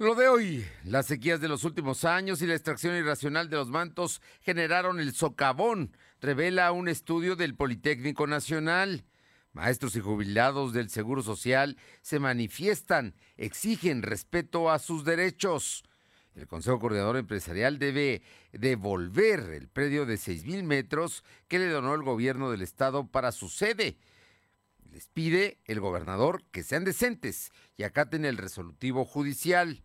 Lo de hoy, las sequías de los últimos años y la extracción irracional de los mantos generaron el socavón, revela un estudio del Politécnico Nacional. Maestros y jubilados del Seguro Social se manifiestan, exigen respeto a sus derechos. El Consejo Coordinador Empresarial debe devolver el predio de 6.000 metros que le donó el gobierno del estado para su sede. Les pide el gobernador que sean decentes y acaten el resolutivo judicial.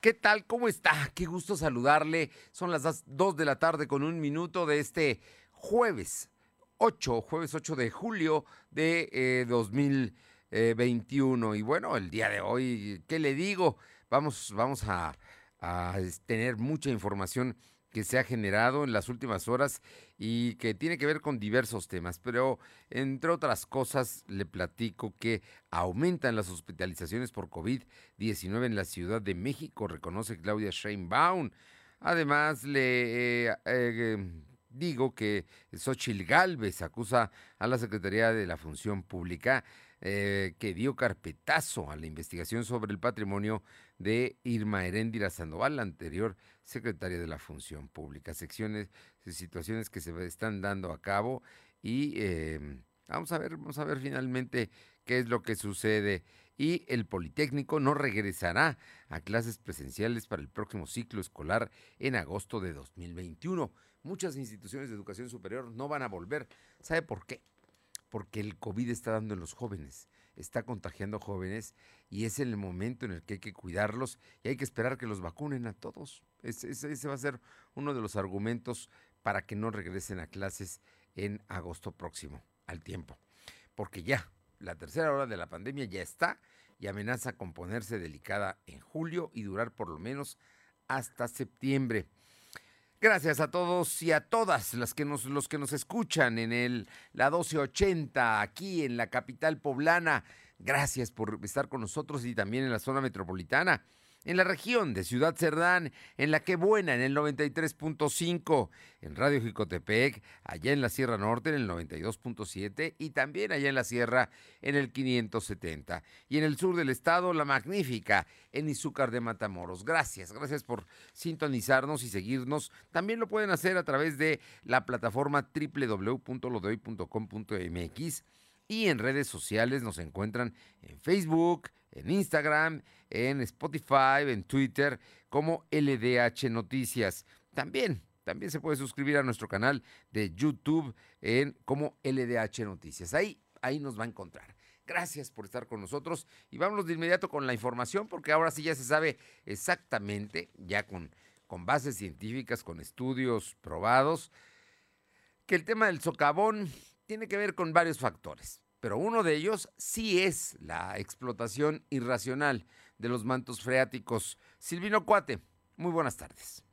¿Qué tal? ¿Cómo está? Qué gusto saludarle. Son las 2 de la tarde con un minuto de este jueves 8, jueves 8 de julio de 2021. Eh, y bueno, el día de hoy, ¿qué le digo? Vamos, vamos a tener mucha información que se ha generado en las últimas horas y que tiene que ver con diversos temas, pero entre otras cosas le platico que aumentan las hospitalizaciones por COVID-19 en la Ciudad de México, reconoce Claudia Sheinbaum. Además, le eh, eh, digo que Xochil Gálvez acusa a la Secretaría de la Función Pública eh, que dio carpetazo a la investigación sobre el patrimonio de Irma Heréndira Sandoval, la anterior secretaria de la Función Pública. Secciones, situaciones que se están dando a cabo y em, vamos a ver, vamos a ver finalmente qué es lo que sucede. Y el Politécnico no regresará a clases presenciales para el próximo ciclo escolar en agosto de 2021 muchas instituciones de educación superior no van a volver. ¿Sabe por qué? Porque el COVID está dando en los jóvenes, está contagiando jóvenes y es el momento en el que hay que cuidarlos y hay que esperar que los vacunen a todos. Ese, ese va a ser uno de los argumentos para que no regresen a clases en agosto próximo, al tiempo. Porque ya, la tercera hora de la pandemia ya está y amenaza con ponerse delicada en julio y durar por lo menos hasta septiembre. Gracias a todos y a todas las que nos, los que nos escuchan en el, la 1280 aquí en la capital poblana. Gracias por estar con nosotros y también en la zona metropolitana en la región de Ciudad Cerdán, en La Que Buena, en el 93.5, en Radio Jicotepec, allá en la Sierra Norte, en el 92.7 y también allá en la Sierra, en el 570. Y en el sur del estado, La Magnífica, en Izúcar de Matamoros. Gracias, gracias por sintonizarnos y seguirnos. También lo pueden hacer a través de la plataforma www.lodoy.com.mx y en redes sociales nos encuentran en Facebook, en Instagram, en Spotify, en Twitter, como LDH Noticias. También, también se puede suscribir a nuestro canal de YouTube en como LDH Noticias. Ahí, ahí nos va a encontrar. Gracias por estar con nosotros y vámonos de inmediato con la información porque ahora sí ya se sabe exactamente, ya con, con bases científicas, con estudios probados, que el tema del socavón tiene que ver con varios factores pero uno de ellos sí es la explotación irracional de los mantos freáticos. Silvino Cuate, muy buenas tardes.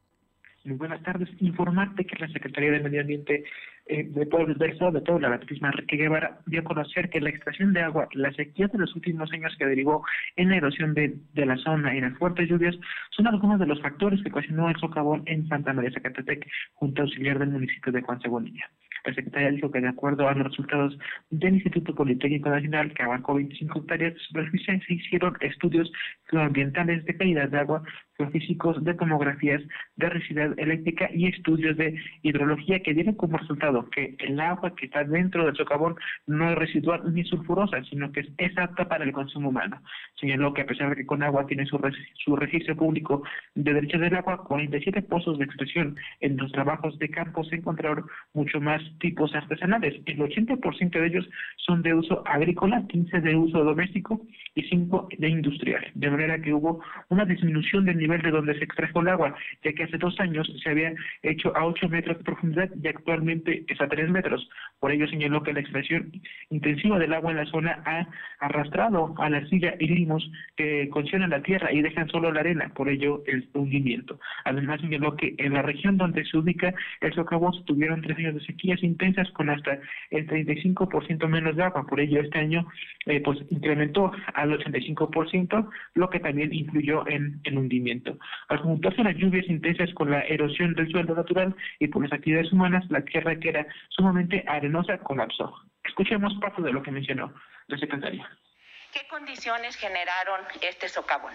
Muy buenas tardes. Informarte que la Secretaría de Medio Ambiente eh, de Pueblo del Estado de todo la Baptisma Enrique Guevara dio a conocer que la extracción de agua, la sequía de los últimos años que derivó en la erosión de, la zona y las fuertes lluvias son algunos de los factores que ocasionó el socavón en Santa María Zacatepec, junto auxiliar del municipio de Juan Segundilla. La Secretaría dijo que de acuerdo a los resultados del Instituto Politécnico Nacional, que abarcó 25 hectáreas de superficie, se hicieron estudios geoambientales de calidad de agua, geofísicos, de tomografías de residualidad eléctrica y estudios de hidrología que dieron como resultado que el agua que está dentro del socavón no es residual ni sulfurosa, sino que es apta para el consumo humano. Señaló que a pesar de que con agua tiene su, su registro público de derechos del agua, 47 pozos de expresión en los trabajos de campo se encontraron mucho más tipos artesanales. El 80% de ellos son de uso agrícola, 15 de uso doméstico y 5 de industrial. De manera que hubo una disminución del nivel de donde se extrajo el agua, ya que hace dos años se había hecho a 8 metros de profundidad y actualmente es a 3 metros. Por ello señaló que la extracción intensiva del agua en la zona ha arrastrado a la silla y limos que concesionan la tierra y dejan solo la arena, por ello el hundimiento. Además señaló que en la región donde se ubica el socavón tuvieron tres años de sequías intensas con hasta el 35% menos de agua, por ello este año eh, pues incrementó al 85%, lo que también influyó en el hundimiento. Al juntarse las lluvias intensas con la erosión del suelo natural y por las actividades humanas, la tierra que era sumamente arenosa colapsó. Escuchemos parte de lo que mencionó la secretaria. ¿Qué condiciones generaron este socavón?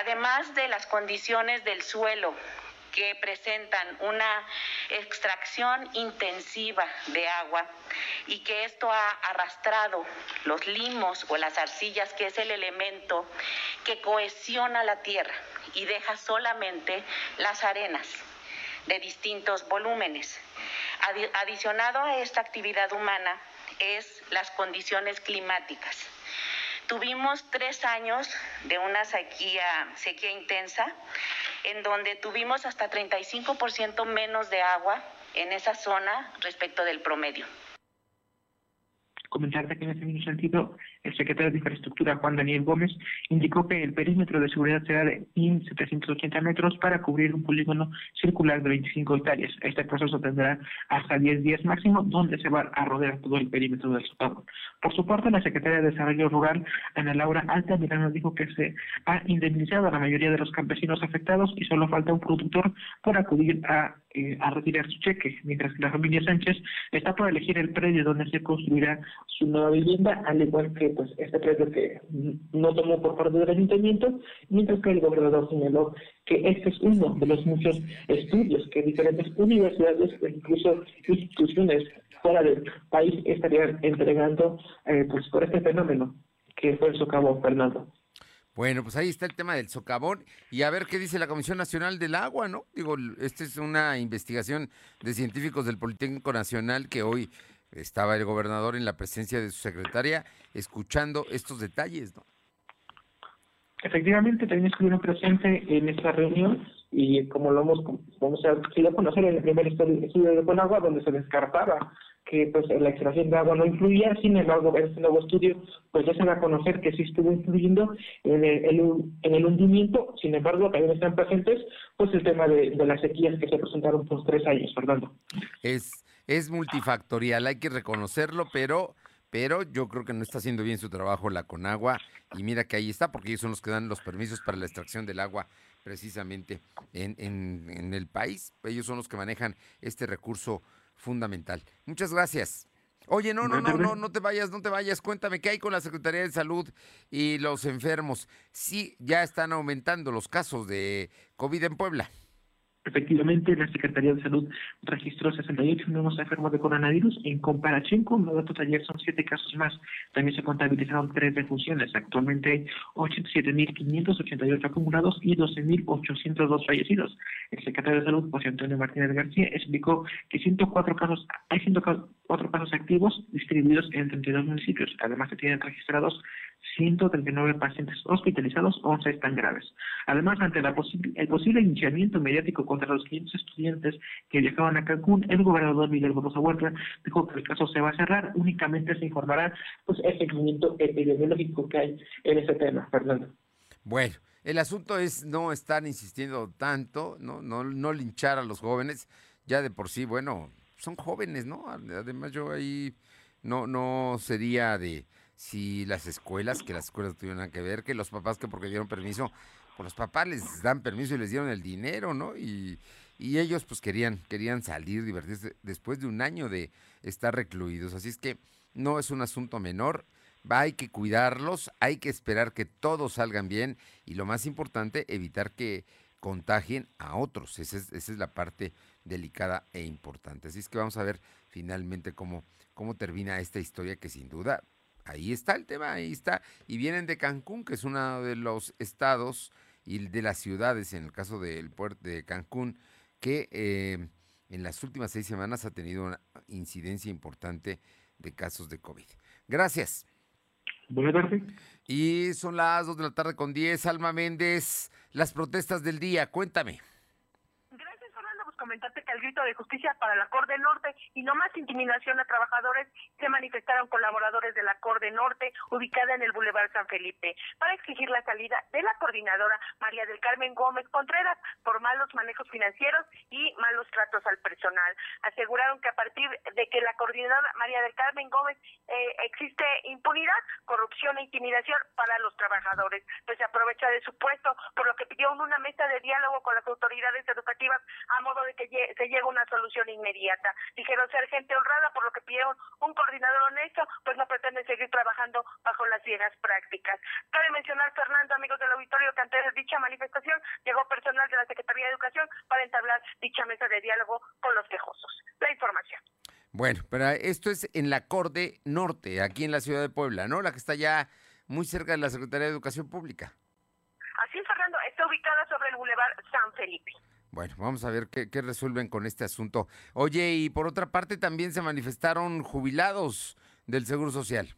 Además de las condiciones del suelo que presentan una extracción intensiva de agua y que esto ha arrastrado los limos o las arcillas, que es el elemento que cohesiona la tierra y deja solamente las arenas de distintos volúmenes. Adicionado a esta actividad humana es las condiciones climáticas. Tuvimos tres años de una sequía, sequía intensa, en donde tuvimos hasta 35% menos de agua en esa zona respecto del promedio. Comentarte que en ese mismo sentido el secretario de Infraestructura, Juan Daniel Gómez, indicó que el perímetro de seguridad será de 1.780 metros para cubrir un polígono circular de 25 hectáreas. Este proceso tendrá hasta 10 días máximo, donde se va a rodear todo el perímetro del socavón. Por su parte, la secretaria de Desarrollo Rural, Ana Laura Altamirano, dijo que se ha indemnizado a la mayoría de los campesinos afectados y solo falta un productor por acudir a eh, a retirar su cheque, mientras que la familia Sánchez está por elegir el predio donde se construirá su nueva vivienda, al igual que pues este predio que no tomó por parte del ayuntamiento, mientras que el gobernador señaló que este es uno de los muchos estudios que diferentes universidades e incluso instituciones fuera del país estarían entregando eh, pues por este fenómeno que fue el socavo Fernando. Bueno, pues ahí está el tema del socavón y a ver qué dice la Comisión Nacional del Agua, ¿no? Digo, esta es una investigación de científicos del Politécnico Nacional que hoy estaba el gobernador en la presencia de su secretaria escuchando estos detalles, ¿no? Efectivamente, también estuvieron presentes en esta reunión y como lo hemos, vamos a, conocer en el primer estudio de Conagua, donde se descartaba que pues la extracción de agua no influía, sin embargo, en este nuevo estudio pues ya se va a conocer que sí estuvo influyendo en el, en el hundimiento, sin embargo, también están presentes pues el tema de, las sequías que se presentaron por tres años, Fernando. Es, es multifactorial, hay que reconocerlo, pero pero yo creo que no está haciendo bien su trabajo la Conagua y mira que ahí está porque ellos son los que dan los permisos para la extracción del agua precisamente en, en, en el país. Ellos son los que manejan este recurso fundamental. Muchas gracias. Oye, no, no, no, no, no te vayas, no te vayas. Cuéntame qué hay con la Secretaría de Salud y los enfermos. Sí, ya están aumentando los casos de COVID en Puebla. Efectivamente, la Secretaría de Salud registró 68 nuevos enfermos de coronavirus. En comparación con los datos ayer, son 7 casos más. También se contabilizaron 3 defunciones. Actualmente hay 87.588 acumulados y 12.802 fallecidos. El secretario de Salud, José Antonio Martínez García, explicó que 104 casos, hay 104 casos activos distribuidos en 32 municipios. Además, se tienen registrados 139 pacientes hospitalizados, 11 están graves. Además, ante el posible iniciamiento mediático contra los 500 estudiantes que viajaban a Cancún, el gobernador Miguel Barroso Huerta dijo que el caso se va a cerrar, únicamente se informará pues el seguimiento epidemiológico que hay en ese tema, Fernando. Bueno, el asunto es no estar insistiendo tanto, no, no, no linchar a los jóvenes, ya de por sí, bueno, son jóvenes, ¿no? Además yo ahí no, no sería de si las escuelas, que las escuelas tuvieron que ver, que los papás que porque dieron permiso, pues los papás les dan permiso y les dieron el dinero, ¿no? Y, y ellos pues querían, querían salir, divertirse después de un año de estar recluidos. Así es que no es un asunto menor, hay que cuidarlos, hay que esperar que todos salgan bien y lo más importante, evitar que contagien a otros. Esa es, esa es la parte delicada e importante. Así es que vamos a ver finalmente cómo, cómo termina esta historia que sin duda Ahí está el tema, ahí está. Y vienen de Cancún, que es uno de los estados y de las ciudades, en el caso del puerto de Cancún, que eh, en las últimas seis semanas ha tenido una incidencia importante de casos de COVID. Gracias. Buenas tardes. Y son las 2 de la tarde con 10. Alma Méndez, las protestas del día, cuéntame comentarte que al grito de justicia para la Corte Norte y no más intimidación a trabajadores se manifestaron colaboradores de la Corte Norte ubicada en el Boulevard San Felipe para exigir la salida de la coordinadora María del Carmen Gómez Contreras por malos manejos financieros y malos tratos al personal. Aseguraron que a partir de que la coordinadora María del Carmen Gómez eh, existe impunidad, corrupción e intimidación para los trabajadores, pues se aprovecha de su puesto, por lo que pidió una mesa de diálogo con las autoridades educativas a modo de que se llegue una solución inmediata. Dijeron ser gente honrada, por lo que pidieron un coordinador honesto, pues no pretenden seguir trabajando bajo las viejas prácticas. Cabe mencionar, Fernando, amigos del auditorio, que antes de dicha manifestación llegó personal de la Secretaría de Educación para entablar dicha mesa de diálogo con los quejosos. La información. Bueno, pero esto es en la Corte Norte, aquí en la ciudad de Puebla, ¿no? La que está ya muy cerca de la Secretaría de Educación Pública. Así es, Fernando, está ubicada sobre el Boulevard San Felipe. Bueno, vamos a ver qué, resuelven con este asunto. Oye, y por otra parte también se manifestaron jubilados del Seguro Social.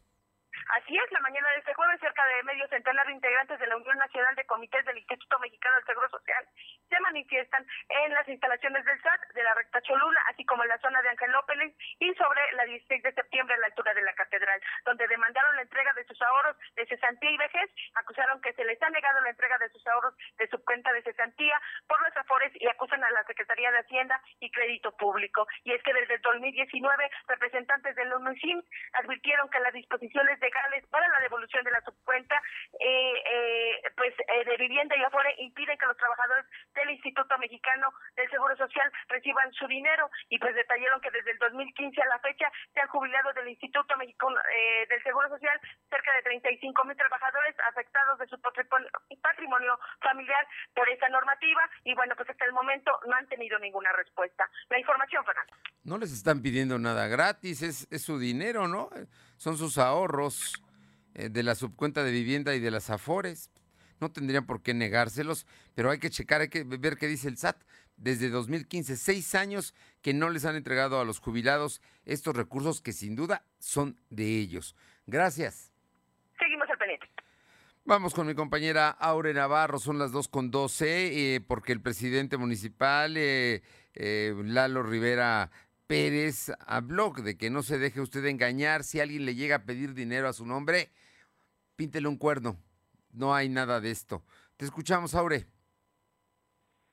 Así es, la mañana de este jueves, cerca de medio centenar de integrantes de la Unión Nacional de Comités del Instituto Mexicano del Seguro Social se manifiestan en las instalaciones del SAT de la recta Cholula, así como en la zona de Angelópolis y sobre la 16 de septiembre a la altura de la catedral, donde demandaron la entrega de sus ahorros de cesantía y vejez, acusaron que se les ha negado la entrega de sus ahorros de su cuenta de cesantía por los afores y acusan a la Secretaría de Hacienda y Crédito Público. Y es que desde el 2019, representantes del UNUSIM advirtieron que las disposiciones legales para la devolución de la subcuenta eh, eh, pues eh, de vivienda y afore impiden que los trabajadores del Instituto Mexicano del Seguro Social reciban su dinero y pues detallaron que desde el 2015 a la fecha se han jubilado del Instituto Mexicano eh, del Seguro Social cerca de 35 mil trabajadores afectados de su patrimonio familiar por esta normativa y bueno pues hasta el momento no han tenido ninguna respuesta. La información, Fernando. No les están pidiendo nada gratis, es, es su dinero, ¿no? Son sus ahorros eh, de la subcuenta de vivienda y de las afores no tendrían por qué negárselos, pero hay que checar, hay que ver qué dice el SAT. Desde 2015, seis años que no les han entregado a los jubilados estos recursos que sin duda son de ellos. Gracias. Seguimos al pendiente. Vamos con mi compañera Aure Navarro, son las dos con 12, eh, porque el presidente municipal, eh, eh, Lalo Rivera Pérez, habló de que no se deje usted engañar. Si alguien le llega a pedir dinero a su nombre, píntele un cuerno. No hay nada de esto. Te escuchamos, Aure.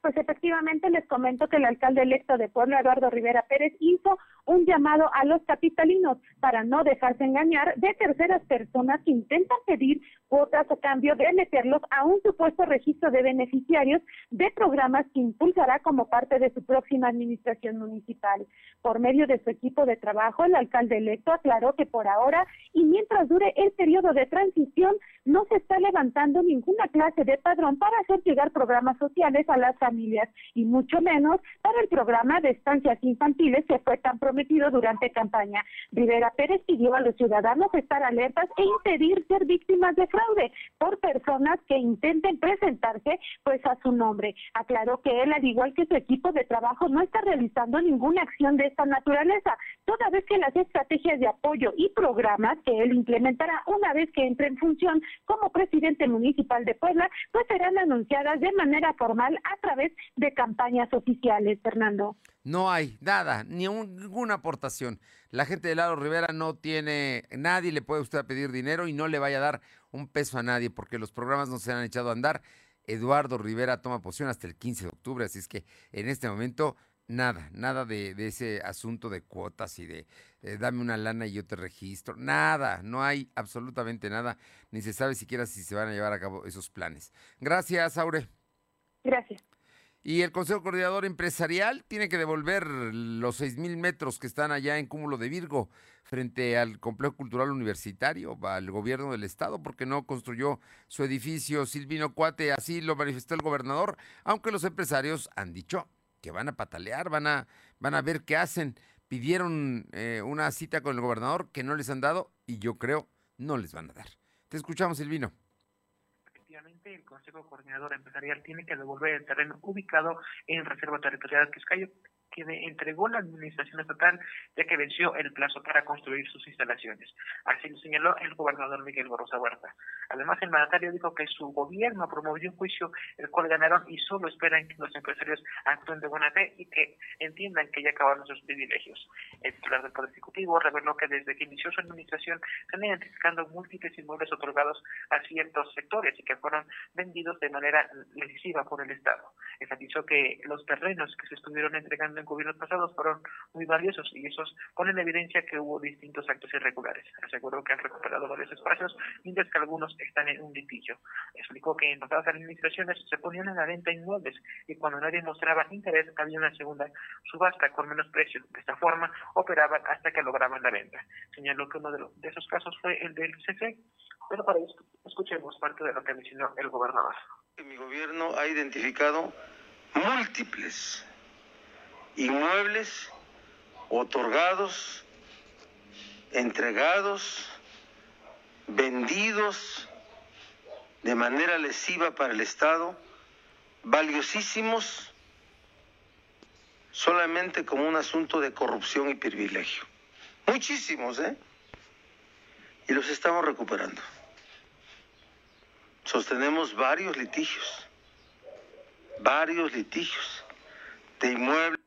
Pues efectivamente les comento que el alcalde electo de Puebla, Eduardo Rivera Pérez, hizo un llamado a los capitalinos para no dejarse engañar de terceras personas que intentan pedir cuotas a cambio de meterlos a un supuesto registro de beneficiarios de programas que impulsará como parte de su próxima administración municipal. Por medio de su equipo de trabajo, el alcalde electo aclaró que por ahora y mientras dure el periodo de transición, no se está levantando ninguna clase de padrón para hacer llegar programas sociales a las familias y mucho menos para el programa de estancias infantiles que fue tan prometido durante campaña. Rivera Pérez pidió a los ciudadanos estar alertas e impedir ser víctimas de fraude por personas que intenten presentarse pues a su nombre. Aclaró que él, al igual que su equipo de trabajo, no está realizando ninguna acción de esta naturaleza, toda vez que las estrategias de apoyo y programas que él implementará una vez que entre en función como presidente municipal de Puebla, pues serán anunciadas de manera formal a través de campañas oficiales, Fernando. No hay nada, ni ninguna aportación. La gente de Lado Rivera no tiene, nadie le puede usted pedir dinero y no le vaya a dar un peso a nadie porque los programas no se han echado a andar. Eduardo Rivera toma posición hasta el 15 de octubre, así es que en este momento nada, nada de, ese asunto de cuotas y de dame una lana y yo te registro, nada, no hay absolutamente nada, ni se sabe siquiera si se van a llevar a cabo esos planes. Gracias, Aure. Gracias. Y el Consejo Coordinador Empresarial tiene que devolver los seis mil metros que están allá en Cúmulo de Virgo frente al Complejo Cultural Universitario, al gobierno del Estado, porque no construyó su edificio Silvino Cuate. Así lo manifestó el gobernador, aunque los empresarios han dicho que van a patalear, van a, van a ver qué hacen. Pidieron eh, una cita con el gobernador que no les han dado y yo creo no les van a dar. Te escuchamos, Silvino el Consejo Coordinador Empresarial tiene que devolver el terreno ubicado en Reserva Territorial Quiscayo que entregó la administración estatal ya que venció el plazo para construir sus instalaciones. Así lo señaló el gobernador Miguel Barrosa Huerta. Además, el mandatario dijo que su gobierno promovió un juicio el cual ganaron y solo esperan que los empresarios actúen de buena fe y que entiendan que ya acabaron sus privilegios. El titular del Poder Ejecutivo reveló que desde que inició su administración se han identificado múltiples inmuebles otorgados a ciertos sectores y que fueron vendidos de manera decisiva por el Estado. Enfatizó que los terrenos que se estuvieron entregando en gobiernos pasados fueron muy valiosos y esos ponen en evidencia que hubo distintos actos irregulares. Aseguró que han recuperado varios espacios, mientras que algunos están en un litigio. Explicó que en pasadas administraciones se ponían en la venta inmuebles y cuando nadie mostraba interés había una segunda subasta con menos precio. De esta forma operaban hasta que lograban la venta. Señaló que uno de, de esos casos fue el del CC. Pero para esto, escuchemos parte de lo que mencionó el gobernador. Mi gobierno ha identificado múltiples inmuebles otorgados, entregados, vendidos de manera lesiva para el Estado, valiosísimos solamente como un asunto de corrupción y privilegio. Muchísimos, ¿eh? Y los estamos recuperando. Sostenemos varios litigios, varios litigios de inmuebles.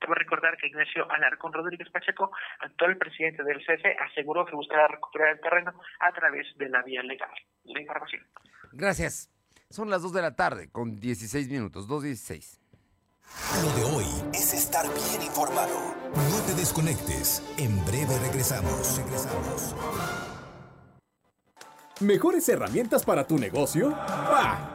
Cabe recordar que Ignacio Alarcón Rodríguez Pacheco, actual presidente del CFE, aseguró que buscará recuperar el terreno a través de la vía legal. La información. Gracias. Son las 2 de la tarde con 16 minutos, 2.16. Lo de hoy es estar bien informado. No te desconectes. En breve regresamos. Regresamos. ¿Mejores herramientas para tu negocio? ¡Bah!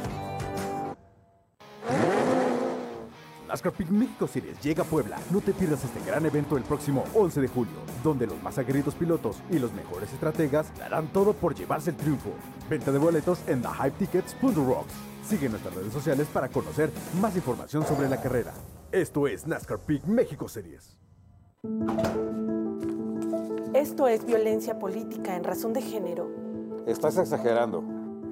NASCAR Peak México Series llega a Puebla. No te pierdas este gran evento el próximo 11 de julio, donde los más aguerridos pilotos y los mejores estrategas darán todo por llevarse el triunfo. Venta de boletos en thehypetickets.rocks. Sigue nuestras redes sociales para conocer más información sobre la carrera. Esto es NASCAR Peak México Series. Esto es violencia política en razón de género. Estás exagerando.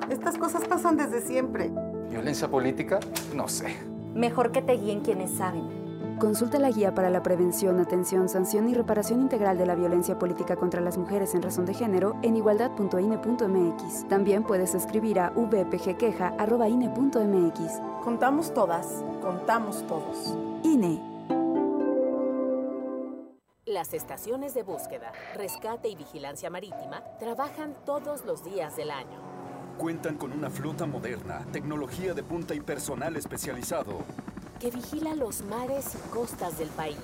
Estas cosas pasan desde siempre. ¿Violencia política? No sé. Mejor que te guíen quienes saben. Consulta la guía para la prevención, atención, sanción y reparación integral de la violencia política contra las mujeres en razón de género en igualdad.ine.mx. También puedes escribir a vpgqueja.ine.mx. Contamos todas, contamos todos. INE. Las estaciones de búsqueda, rescate y vigilancia marítima trabajan todos los días del año cuentan con una flota moderna, tecnología de punta y personal especializado. Que vigila los mares y costas del país.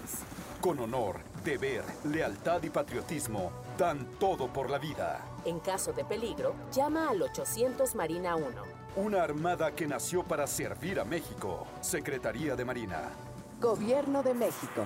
Con honor, deber, lealtad y patriotismo, dan todo por la vida. En caso de peligro, llama al 800 Marina 1. Una armada que nació para servir a México. Secretaría de Marina. Gobierno de México.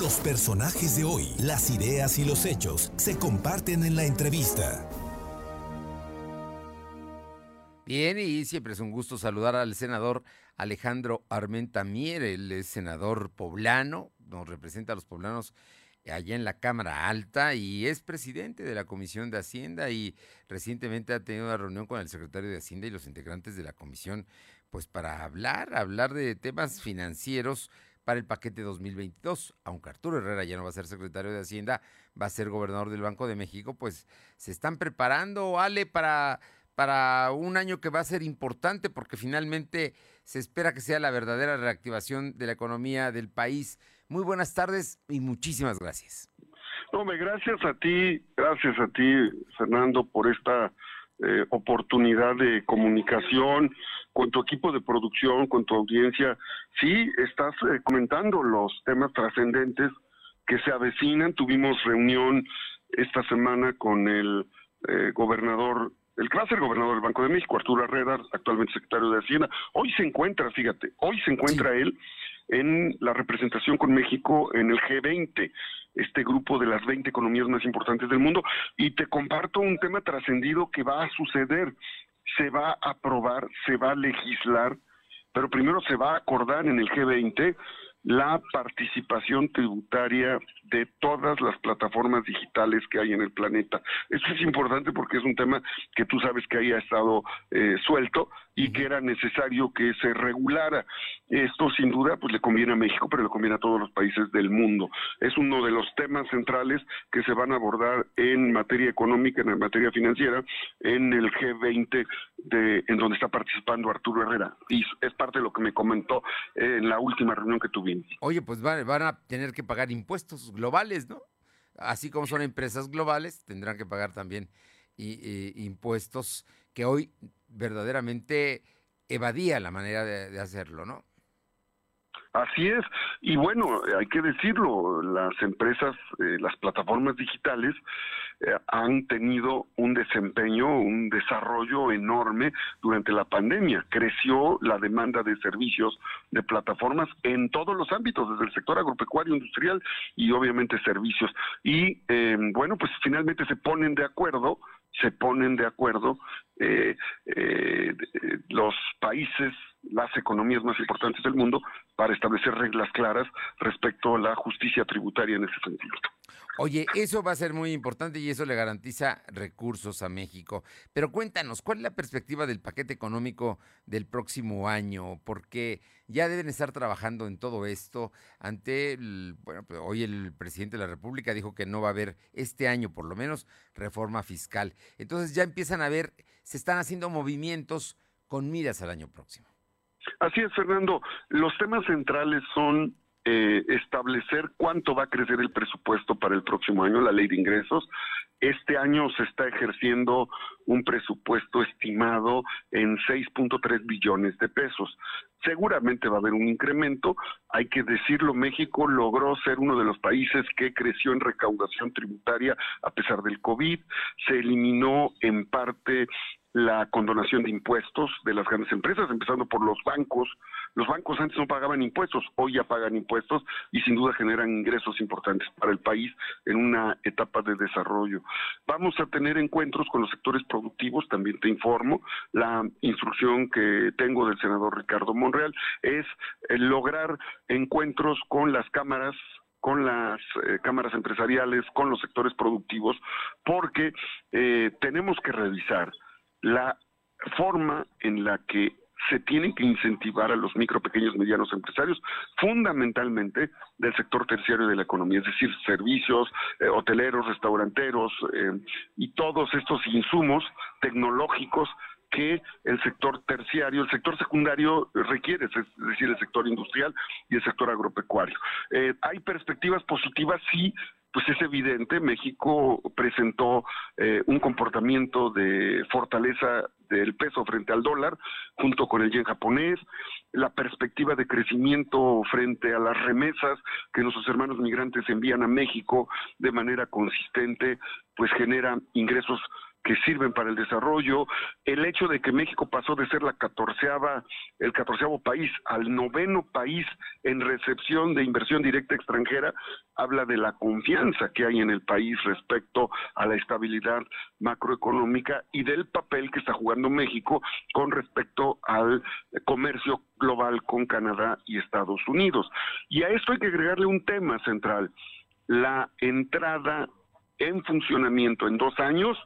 Los personajes de hoy, las ideas y los hechos se comparten en la entrevista. Bien, y siempre es un gusto saludar al senador Alejandro Armenta Mier, el es senador poblano, nos representa a los poblanos allá en la Cámara Alta y es presidente de la Comisión de Hacienda y recientemente ha tenido una reunión con el secretario de Hacienda y los integrantes de la comisión, pues para hablar, hablar de temas financieros para el paquete 2022. Aunque Arturo Herrera ya no va a ser secretario de Hacienda, va a ser gobernador del Banco de México, pues se están preparando, Ale, para, para un año que va a ser importante porque finalmente se espera que sea la verdadera reactivación de la economía del país. Muy buenas tardes y muchísimas gracias. Hombre, gracias a ti, gracias a ti, Fernando, por esta eh, oportunidad de comunicación con tu equipo de producción, con tu audiencia, sí estás eh, comentando los temas trascendentes que se avecinan. Tuvimos reunión esta semana con el eh, gobernador, el ser gobernador del Banco de México, Arturo Herrera, actualmente secretario de Hacienda. Hoy se encuentra, fíjate, hoy se encuentra él en la representación con México en el G20, este grupo de las 20 economías más importantes del mundo. Y te comparto un tema trascendido que va a suceder. Se va a aprobar, se va a legislar, pero primero se va a acordar en el G20 la participación tributaria de todas las plataformas digitales que hay en el planeta. Esto es importante porque es un tema que tú sabes que ahí ha estado eh, suelto y que era necesario que se regulara. Esto sin duda pues le conviene a México, pero le conviene a todos los países del mundo. Es uno de los temas centrales que se van a abordar en materia económica, en materia financiera, en el G20 de, en donde está participando Arturo Herrera. Y es parte de lo que me comentó en la última reunión que tuvimos. Oye, pues van, van a tener que pagar impuestos globales, ¿no? Así como son empresas globales, tendrán que pagar también impuestos que hoy verdaderamente evadía la manera de, hacerlo, ¿no? Así es, y bueno, hay que decirlo, las empresas, eh, las plataformas digitales eh, han tenido un desempeño, un desarrollo enorme durante la pandemia. Creció la demanda de servicios de plataformas en todos los ámbitos, desde el sector agropecuario, industrial y obviamente servicios. Y eh, bueno, pues finalmente se ponen de acuerdo se ponen de acuerdo eh, eh, los países, las economías más importantes del mundo para establecer reglas claras respecto a la justicia tributaria en ese sentido. Oye, eso va a ser muy importante y eso le garantiza recursos a México. Pero cuéntanos, ¿cuál es la perspectiva del paquete económico del próximo año? Porque ya deben estar trabajando en todo esto ante, el, bueno, pues, hoy el presidente de la República dijo que no va a haber este año por lo menos reforma fiscal. Entonces ya empiezan a ver, se están haciendo movimientos con miras al año próximo. Así es, Fernando. Los temas centrales son eh, establecer cuánto va a crecer el presupuesto para el próximo año, la ley de ingresos. Este año se está ejerciendo un presupuesto estimado en 6.3 billones de pesos. Seguramente va a haber un incremento. Hay que decirlo, México logró ser uno de los países que creció en recaudación tributaria a pesar del COVID. Se eliminó en parte la condonación de impuestos de las grandes empresas, empezando por los bancos. Los bancos antes no pagaban impuestos, hoy ya pagan impuestos y sin duda generan ingresos importantes para el país en una etapa de desarrollo. Vamos a tener encuentros con los sectores productivos, también te informo. La instrucción que tengo del senador Ricardo Monreal es eh, lograr encuentros con las cámaras con las eh, cámaras empresariales, con los sectores productivos, porque eh, tenemos que revisar la forma en la que se tienen que incentivar a los micro, pequeños, medianos empresarios, fundamentalmente del sector terciario de la economía, es decir, servicios, eh, hoteleros, restauranteros eh, y todos estos insumos tecnológicos que el sector terciario, el sector secundario requiere, es decir, el sector industrial y el sector agropecuario. Eh, ¿Hay perspectivas positivas? Sí, pues es evidente, México presentó eh, un comportamiento de fortaleza del peso frente al dólar, junto con el yen japonés, la perspectiva de crecimiento frente a las remesas que nuestros hermanos migrantes envían a México de manera consistente, pues genera ingresos que sirven para el desarrollo, el hecho de que México pasó de ser la catorceava, el catorceavo país al noveno país en recepción de inversión directa extranjera, habla de la confianza que hay en el país respecto a la estabilidad macroeconómica y del papel que está jugando México con respecto al comercio global con Canadá y Estados Unidos. Y a esto hay que agregarle un tema central, la entrada en funcionamiento en dos años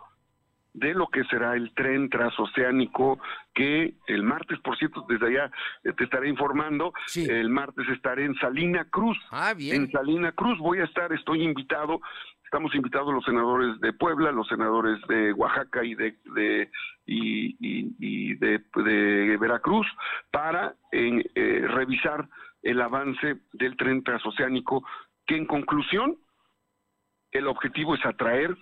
de lo que será el tren transoceánico que el martes, por cierto, desde allá eh, te estaré informando, el martes estaré en Salina Cruz. Ah, bien. En Salina Cruz voy a estar, estoy invitado, estamos invitados los senadores de Puebla, los senadores de Oaxaca y de, de y, de, Veracruz para en, eh, revisar el avance del tren transoceánico que en conclusión el objetivo es atraer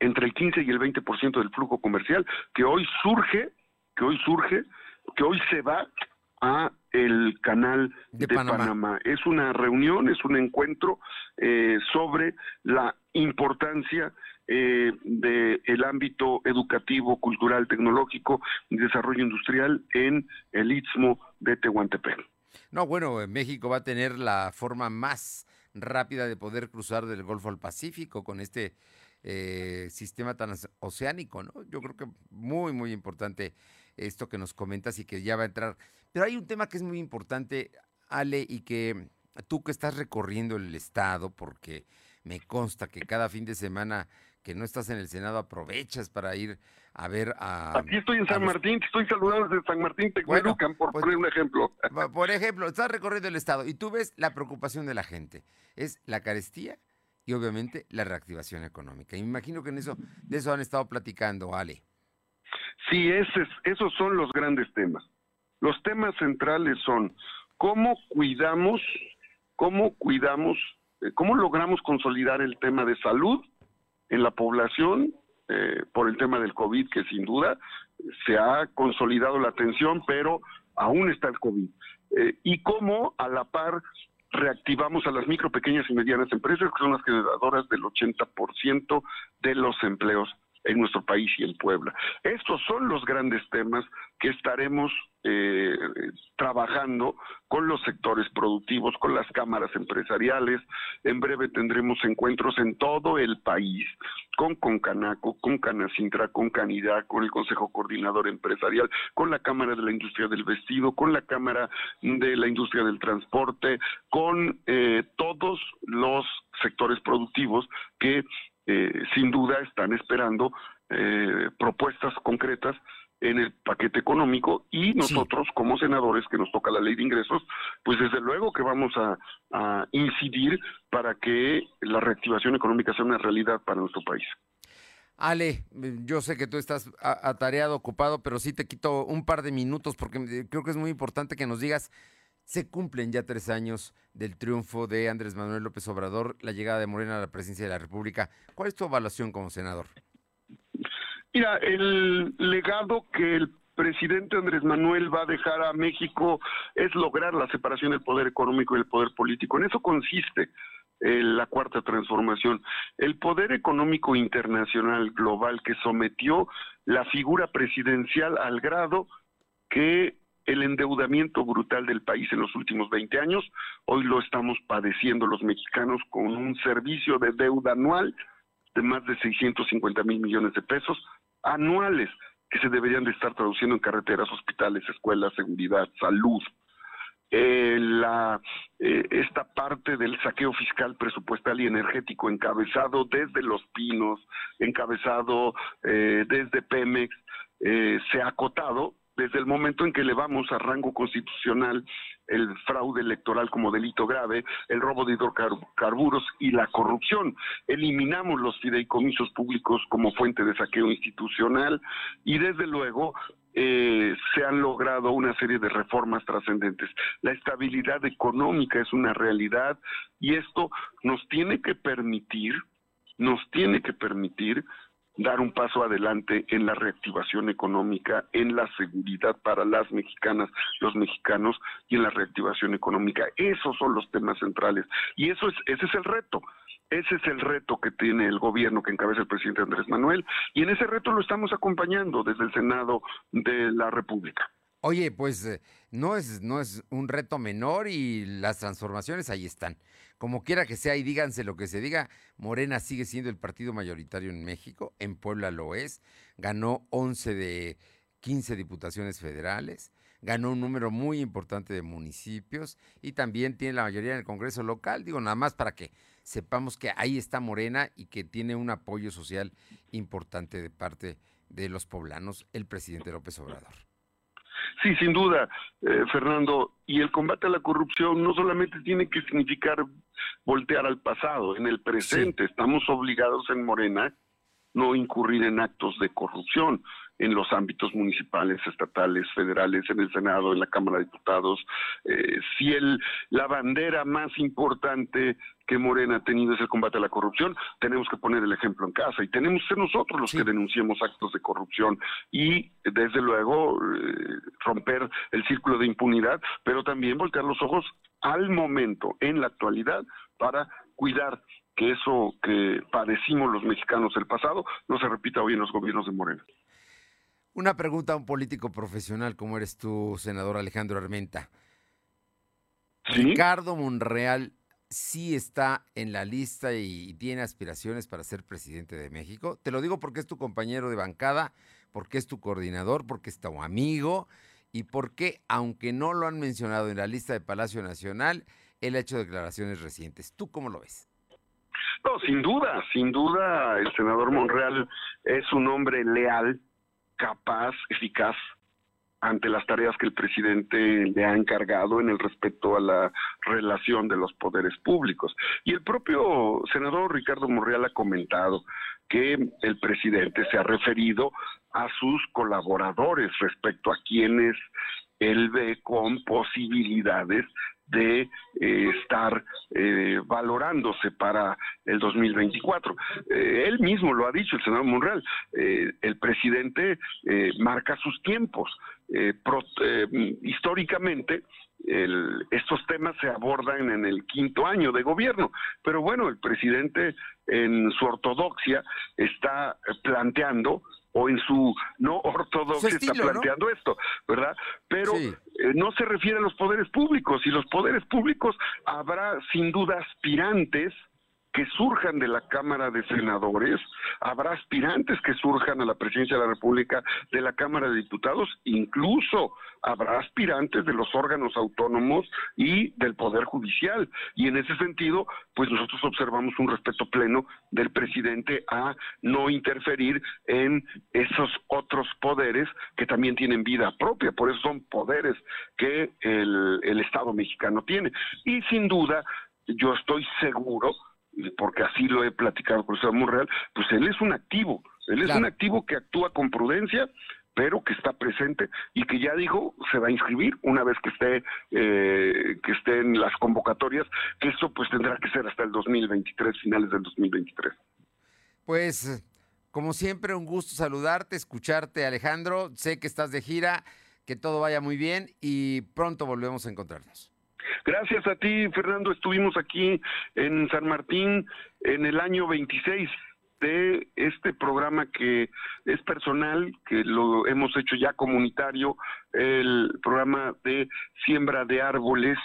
entre el 15 y el 20% del flujo comercial que hoy surge, que hoy surge que hoy se va a el canal de, Panamá. Es una reunión, es un encuentro eh, sobre la importancia eh, del ámbito educativo, cultural, tecnológico y desarrollo industrial en el istmo de Tehuantepec. No, bueno, México va a tener la forma más rápida de poder cruzar del Golfo al Pacífico con este eh, sistema tan oceánico, ¿no? Yo creo que muy, muy importante esto que nos comentas y que ya va a entrar. Pero hay un tema que es muy importante, Ale, y que tú que estás recorriendo el Estado, porque me consta que cada fin de semana que no estás en el Senado aprovechas para ir a ver a... Aquí estoy en San Martín, te estoy saludando desde San Martín, te bueno, por pues, poner un ejemplo. Por ejemplo, estás recorriendo el Estado y tú ves la preocupación de la gente. Es la carestía y obviamente la reactivación económica. Y me imagino que en eso, de eso han estado platicando, Ale. Sí, ese, esos son los grandes temas. Los temas centrales son cómo cuidamos, cómo cuidamos, eh, cómo logramos consolidar el tema de salud en la población eh, por el tema del COVID, que sin duda se ha consolidado la atención, pero aún está el COVID. Eh, y cómo a la par reactivamos a las micro, pequeñas y medianas empresas, que son las generadoras del 80% de los empleos en nuestro país y en Puebla. Estos son los grandes temas que estaremos eh, trabajando con los sectores productivos, con las cámaras empresariales. En breve tendremos encuentros en todo el país, con Concanaco, con Canacintra, con Canidad, con el Consejo Coordinador Empresarial, con la Cámara de la Industria del Vestido, con la Cámara de la Industria del Transporte, con eh, todos los sectores productivos que eh, sin duda están esperando eh, propuestas concretas en el paquete económico y nosotros como senadores que nos toca la ley de ingresos, pues desde luego que vamos a, incidir para que la reactivación económica sea una realidad para nuestro país. Ale, yo sé que tú estás atareado, ocupado, pero sí te quito un par de minutos porque eh, creo que es muy importante que nos digas se cumplen ya tres años del triunfo de Andrés Manuel López Obrador, la llegada de Morena a la presidencia de la República. ¿Cuál es tu evaluación como senador? Mira, el legado que el presidente Andrés Manuel va a dejar a México es lograr la separación del poder económico y el poder político. En eso consiste eh, la cuarta transformación. El poder económico internacional global que sometió la figura presidencial al grado que el endeudamiento brutal del país en los últimos 20 años. Hoy lo estamos padeciendo los mexicanos con un servicio de deuda anual de más de 650 mil millones de pesos anuales que se deberían de estar traduciendo en carreteras, hospitales, escuelas, seguridad, salud. Eh, la, eh, esta parte del saqueo fiscal, presupuestal y energético encabezado desde Los Pinos, encabezado eh, desde Pemex, se ha acotado desde el momento en que elevamos a rango constitucional el fraude electoral como delito grave, el robo de hidrocarburos y la corrupción. Eliminamos los fideicomisos públicos como fuente de saqueo institucional y desde luego eh, se han logrado una serie de reformas trascendentes. La estabilidad económica es una realidad y esto nos tiene que permitir, nos tiene que permitir dar un paso adelante en la reactivación económica, en la seguridad para las mexicanas, los mexicanos y en la reactivación económica. Esos son los temas centrales y eso es ese es el reto. Ese es el reto que tiene el gobierno que encabeza el presidente Andrés Manuel y en ese reto lo estamos acompañando desde el Senado de la República. Oye, pues eh, no es, no es un reto menor y las transformaciones ahí están. Como quiera que sea y díganse lo que se diga, Morena sigue siendo el partido mayoritario en México, en Puebla lo es, ganó 11 de 15 diputaciones federales, ganó un número muy importante de municipios y también tiene la mayoría en el Congreso local, digo nada más para que sepamos que ahí está Morena y que tiene un apoyo social importante de parte de los poblanos, el presidente López Obrador. Sí, sin duda, eh, Fernando. Y el combate a la corrupción no solamente tiene que significar voltear al pasado, en el presente estamos obligados en Morena no incurrir en actos de corrupción. En los ámbitos municipales, estatales, federales, en el Senado, en la Cámara de Diputados. Eh, si el, la bandera más importante que Morena ha tenido es el combate a la corrupción, tenemos que poner el ejemplo en casa y tenemos que ser nosotros los que denunciemos actos de corrupción y desde luego eh, romper el círculo de impunidad, pero también voltear los ojos al momento, en la actualidad, para cuidar que eso que padecimos los mexicanos del pasado no se repita hoy en los gobiernos de Morena. Una pregunta a un político profesional como eres tú, senador Alejandro Armenta. Ricardo Monreal sí está en la lista y tiene aspiraciones para ser presidente de México. Te lo digo porque es tu compañero de bancada, porque es tu coordinador, porque es tu amigo y porque, aunque no lo han mencionado en la lista de Palacio Nacional, él ha hecho declaraciones recientes. ¿Tú cómo lo ves? No, sin duda, sin duda, el senador Monreal es un hombre leal, capaz, eficaz ante las tareas que el presidente le ha encargado en el respeto a la relación de los poderes públicos. Y el propio senador Ricardo Monreal ha comentado que el presidente se ha referido a sus colaboradores respecto a quienes él ve con posibilidades de eh, estar eh, valorándose para el 2024. Eh, él mismo lo ha dicho, el senador Monreal, el presidente marca sus tiempos. históricamente, estos temas se abordan en el quinto año de gobierno, pero bueno, el presidente en su ortodoxia está planteando o en su no ortodoxia está planteando esto, ¿verdad? Pero eh, no se refiere a los poderes públicos y los poderes públicos habrá sin duda aspirantes que surjan de la Cámara de Senadores, habrá aspirantes que surjan a la presidencia de la República de la Cámara de Diputados, incluso habrá aspirantes de los órganos autónomos y del Poder Judicial. Y en ese sentido, pues nosotros observamos un respeto pleno del presidente a no interferir en esos otros poderes que también tienen vida propia, por eso son poderes que el, Estado mexicano tiene. Y sin duda, yo estoy seguro porque así lo he platicado con el señor Monreal, pues él es un activo, él es un activo que actúa con prudencia, pero que está presente y que ya dijo se va a inscribir una vez que esté eh, que esté en las convocatorias, que esto pues tendrá que ser hasta el 2023, finales del 2023. Pues como siempre un gusto saludarte, escucharte Alejandro, sé que estás de gira, que todo vaya muy bien y pronto volvemos a encontrarnos. Gracias a ti, Fernando. Estuvimos aquí en San Martín en el año 26 de este programa que es personal, que lo hemos hecho ya comunitario, el programa de siembra de árboles,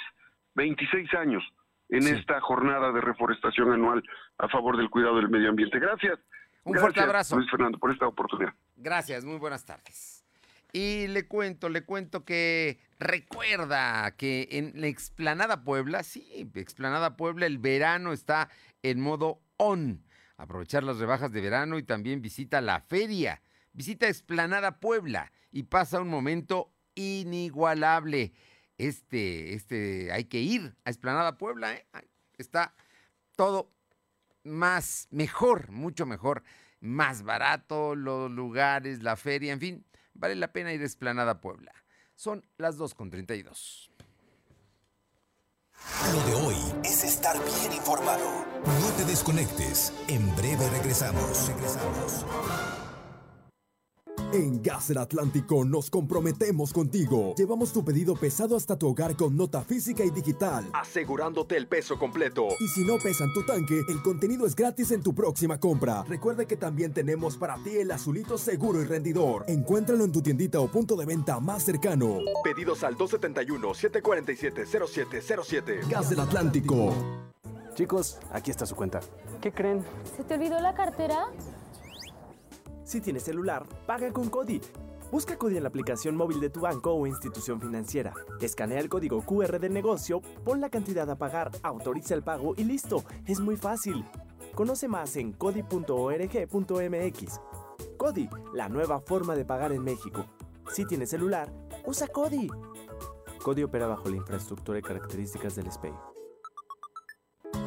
26 años en esta jornada de reforestación anual a favor del cuidado del medio ambiente. Gracias. Un fuerte abrazo. Luis Fernando, por esta oportunidad. Gracias, muy buenas tardes. Y le cuento, le cuento que recuerda que en la Explanada Puebla, sí, Explanada Puebla, el verano está en modo on. Aprovechar las rebajas de verano y también visita la feria. Visita Explanada Puebla y pasa un momento inigualable. Este, este, hay que ir a Explanada Puebla, ¿eh? Está todo más, mejor, mucho mejor, más barato, los lugares, la feria, en fin Vale la pena ir a Esplanada Puebla. Son las 2.32. Lo de hoy es estar bien informado. No te desconectes. En breve regresamos. Regresamos. En Gas del Atlántico nos comprometemos contigo. Llevamos tu pedido pesado hasta tu hogar con nota física y digital, asegurándote el peso completo. Y si no pesan tu tanque, el contenido es gratis en tu próxima compra. Recuerda que también tenemos para ti el azulito seguro y rendidor. Encuéntralo en tu tiendita o punto de venta más cercano. Pedidos al 271-747-0707. Gas del Atlántico. Chicos, aquí está su cuenta. ¿Qué creen? ¿Se te olvidó la cartera? Si tienes celular, paga con Cody. Busca Cody en la aplicación móvil de tu banco o institución financiera. Escanea el código QR del negocio, pon la cantidad a pagar, autoriza el pago y listo. Es muy fácil. Conoce más en cody.org.mx. Cody, la nueva forma de pagar en México. Si tienes celular, usa Cody. Cody opera bajo la infraestructura y características del SPAY.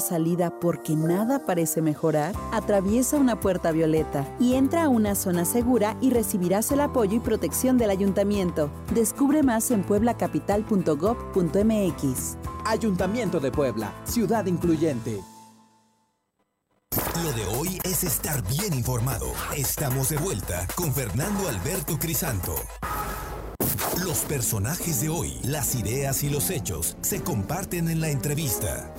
salida porque nada parece mejorar, atraviesa una puerta violeta y entra a una zona segura y recibirás el apoyo y protección del ayuntamiento. Descubre más en pueblacapital.gov.mx. Ayuntamiento de Puebla, ciudad incluyente. Lo de hoy es estar bien informado. Estamos de vuelta con Fernando Alberto Crisanto. Los personajes de hoy, las ideas y los hechos se comparten en la entrevista.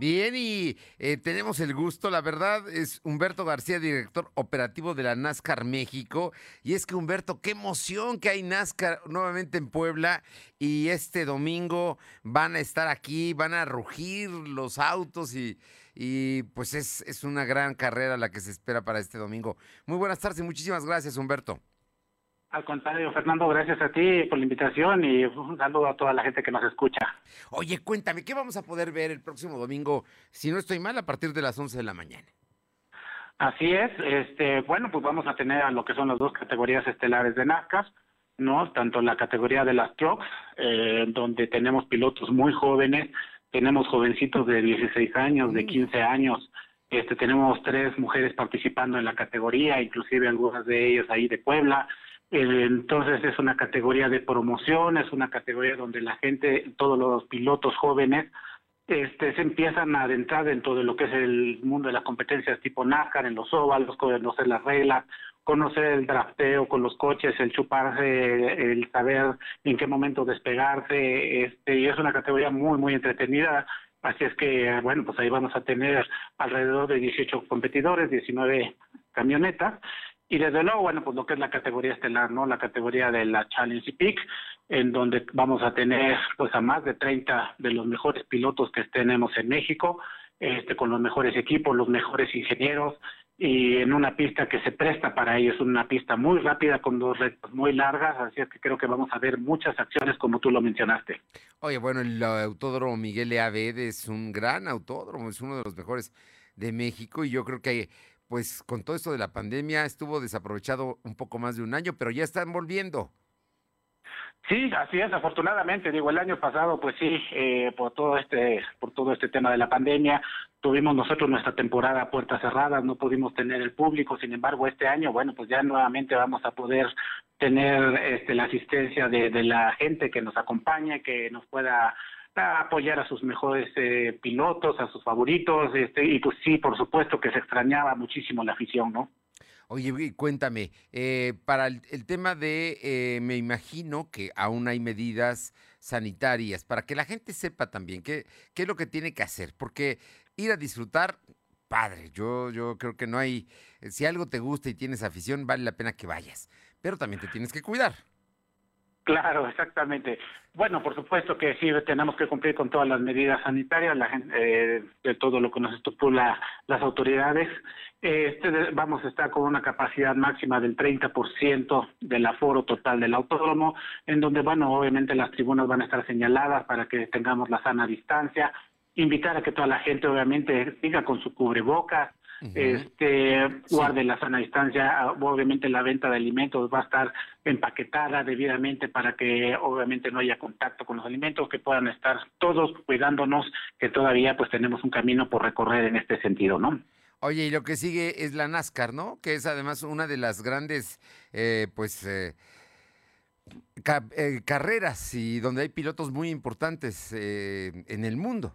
Bien, y eh, tenemos el gusto, la verdad, es Humberto García, director operativo de la NASCAR México. Y es que Humberto, qué emoción que hay NASCAR nuevamente en Puebla. Y este domingo van a estar aquí, van a rugir los autos y, pues es, es una gran carrera la que se espera para este domingo. Muy buenas tardes y muchísimas gracias, Humberto. Al contrario, Fernando, gracias a ti por la invitación y un saludo a toda la gente que nos escucha. Oye, cuéntame, ¿qué vamos a poder ver el próximo domingo, si no estoy mal, a partir de las 11 de la mañana? Así es, este, bueno, pues vamos a tener a lo que son las dos categorías estelares de NASCAR, ¿no? Tanto la categoría de las trucks, eh, donde tenemos pilotos muy jóvenes, tenemos jovencitos de 16 años, de 15 años, este, tenemos tres mujeres participando en la categoría, inclusive algunas de ellas ahí de Puebla, entonces es una categoría de promoción, es una categoría donde la gente, todos los pilotos jóvenes, este, se empiezan a adentrar dentro de lo que es el mundo de las competencias tipo NASCAR, en los óvalos, conocer las reglas, conocer el drafteo con los coches, el chuparse, el saber en qué momento despegarse, este, y es una categoría muy, muy entretenida. Así es que, bueno, pues ahí vamos a tener alrededor de 18 competidores, 19 camionetas, y desde luego, bueno, pues lo que es la categoría estelar, ¿no? La categoría de la Challenge Peak, en donde vamos a tener pues a más de 30 de los mejores pilotos que tenemos en México, este, con los mejores equipos, los mejores ingenieros, y en una pista que se presta para ellos, una pista muy rápida con dos retos muy largas, así es que creo que vamos a ver muchas acciones como tú lo mencionaste. Oye, bueno, el autódromo Miguel E. Aved es un gran autódromo, es uno de los mejores de México y yo creo que pues con todo esto de la pandemia estuvo desaprovechado un poco más de un año, pero ya están volviendo. Sí, así es, afortunadamente, digo, el año pasado, pues sí, eh, por todo este, por todo este tema de la pandemia, tuvimos nosotros nuestra temporada a puertas cerradas, no pudimos tener el público, sin embargo, este año, bueno, pues ya nuevamente vamos a poder tener este, la asistencia de, de la gente que nos acompaña, que nos pueda a apoyar a sus mejores eh, pilotos, a sus favoritos, este, y pues sí, por supuesto que se extrañaba muchísimo la afición, ¿no? Oye, cuéntame, eh, para el, tema de, eh, me imagino que aún hay medidas sanitarias, para que la gente sepa también qué, qué es lo que tiene que hacer, porque ir a disfrutar, padre, yo, yo creo que no hay, si algo te gusta y tienes afición, vale la pena que vayas, pero también te tienes que cuidar. Claro, exactamente. Bueno, por supuesto que sí, tenemos que cumplir con todas las medidas sanitarias, la eh, de todo lo que nos estipula las autoridades. Este, vamos a estar con una capacidad máxima del 30% del aforo total del autódromo, en donde, bueno, obviamente las tribunas van a estar señaladas para que tengamos la sana distancia, invitar a que toda la gente, obviamente, siga con su cubrebocas, este guarde la sana distancia ah, obviamente la venta de alimentos va a estar empaquetada debidamente para que obviamente no haya contacto con los alimentos que puedan estar todos cuidándonos que todavía pues tenemos un camino por recorrer en este sentido no Oye, y lo que sigue es la NASCAR, ¿no? Que es además una de las grandes, eh, pues, eh, eh, carreras y donde hay pilotos muy importantes en el mundo.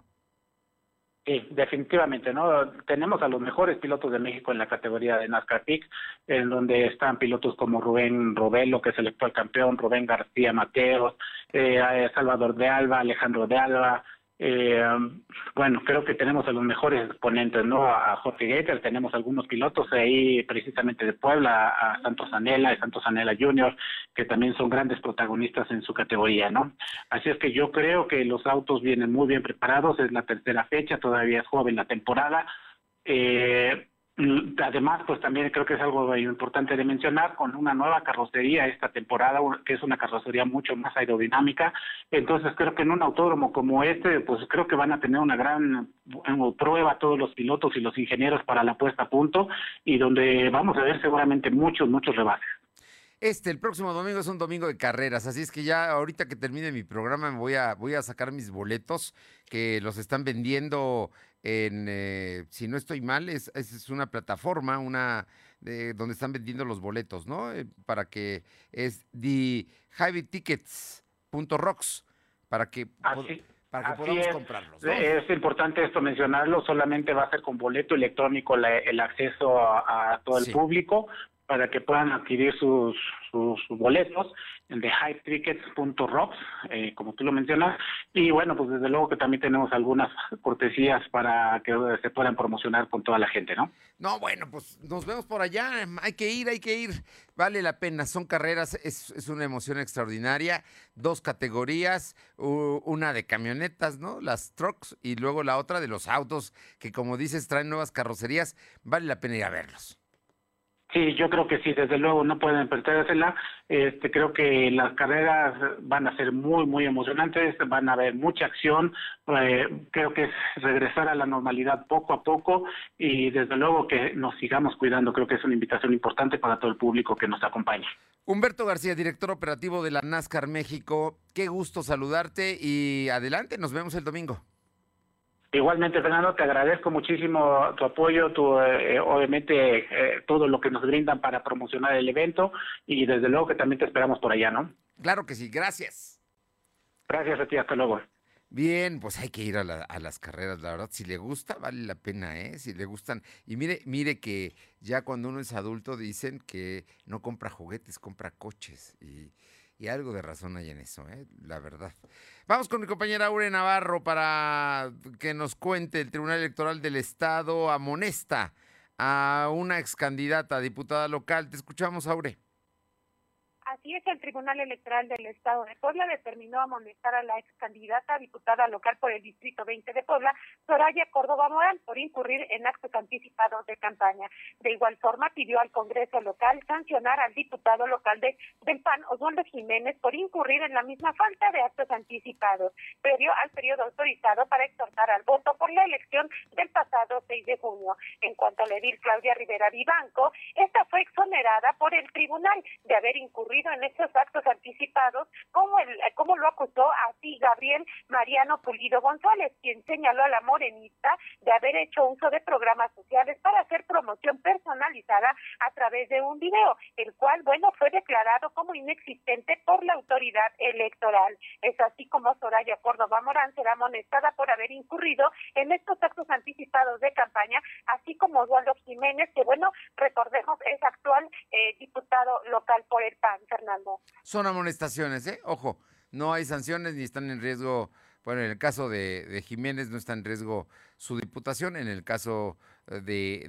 Sí, definitivamente, ¿no? Tenemos a los mejores pilotos de México en la categoría de NASCAR Peak, en donde están pilotos como Rubén Robelo, que es el actual campeón, Rubén García Mateos, eh, Salvador de Alba, Alejandro de Alba, eh, bueno, creo que tenemos a los mejores exponentes, ¿no? A Jorge Gator, tenemos algunos pilotos ahí precisamente de Puebla, a Santos Anela y Santos Anela Junior, que también son grandes protagonistas en su categoría, ¿no? Así es que yo creo que los autos vienen muy bien preparados, es la tercera fecha, todavía es joven la temporada. Eh, además, pues también creo que es algo importante de mencionar, con una nueva carrocería esta temporada, que es una carrocería mucho más aerodinámica. Entonces, creo que en un autódromo como este, pues creo que van a tener una gran prueba todos los pilotos y los ingenieros para la puesta a punto y donde vamos a ver seguramente muchos, muchos rebases. Este, el próximo domingo es un domingo de carreras, así es que ya ahorita que termine mi programa me voy a, voy a sacar mis boletos que los están vendiendo en, eh, si no estoy mal, es, es una plataforma, una de, donde están vendiendo los boletos, ¿no? Eh, para que es the Rocks, para que, para que podamos comprarlos. Es importante esto mencionarlo, solamente va a ser con boleto electrónico el acceso a, todo el público para que puedan adquirir sus, sus, boletos de hypetickets.rocks, eh, como tú lo mencionas. Y bueno, pues desde luego que también tenemos algunas cortesías para que se puedan promocionar con toda la gente, ¿no? No, bueno, pues nos vemos por allá. Hay que ir, hay que ir. Vale la pena. Son carreras, es, es una emoción extraordinaria. Dos categorías, una de camionetas, ¿no? Las trucks y luego la otra de los autos que, como dices, traen nuevas carrocerías. Vale la pena ir a verlos. Sí, yo creo que sí, desde luego no pueden perdérsela. Este, creo que las carreras van a ser muy, muy emocionantes, van a haber mucha acción. Eh, creo que es regresar a la normalidad poco a poco y desde luego que nos sigamos cuidando. Creo que es una invitación importante para todo el público que nos acompaña. Humberto García, director operativo de la NASCAR México, qué gusto saludarte y adelante, nos vemos el domingo. Igualmente, Fernando, te agradezco muchísimo tu apoyo, tu, eh, obviamente eh, todo lo que nos brindan para promocionar el evento y desde luego que también te esperamos por allá, ¿no? Claro que sí, gracias. Gracias a ti, hasta luego. Bien, pues hay que ir a, a, las carreras, la verdad, si le gusta, vale la pena, ¿eh? Si le gustan. Y mire, mire que ya cuando uno es adulto dicen que no compra juguetes, compra coches. Y, y algo de razón hay en eso, ¿eh? la verdad. Vamos con mi compañera Aure Navarro para que nos cuente el Tribunal Electoral del Estado amonesta a una ex candidata diputada local. Te escuchamos, Aure. Así es, el Tribunal Electoral del Estado de Puebla determinó amonestar a la ex candidata diputada local por el Distrito 20 de Puebla, Soraya Córdoba Morán, por incurrir en actos anticipados de campaña. De igual forma, pidió al Congreso local sancionar al diputado local de, del PAN, Osvaldo Jiménez, por incurrir en la misma falta de actos anticipados, previo al periodo autorizado para exhortar al voto por la elección del pasado 6 de junio. En cuanto a la edil Claudia Rivera Vivanco, esta fue exonerada por el tribunal de haber incurrido en estos actos anticipados, como, el, como lo acusó así Gabriel Mariano Pulido González, quien señaló a la morenista de haber hecho uso de programas sociales para hacer promoción personalizada a través de un video, el cual, bueno, fue declarado como inexistente por la autoridad electoral. Es así como Soraya Córdoba Morán será amonestada por haber incurrido en estos actos anticipados de campaña, así como Osvaldo Jiménez, que, bueno, recordemos, es actual eh, diputado local por el PAN. Fernando. Son amonestaciones, ¿eh? Ojo, no hay sanciones ni están en riesgo. Bueno, en el caso de, Jiménez no está en riesgo su diputación. En el caso eh,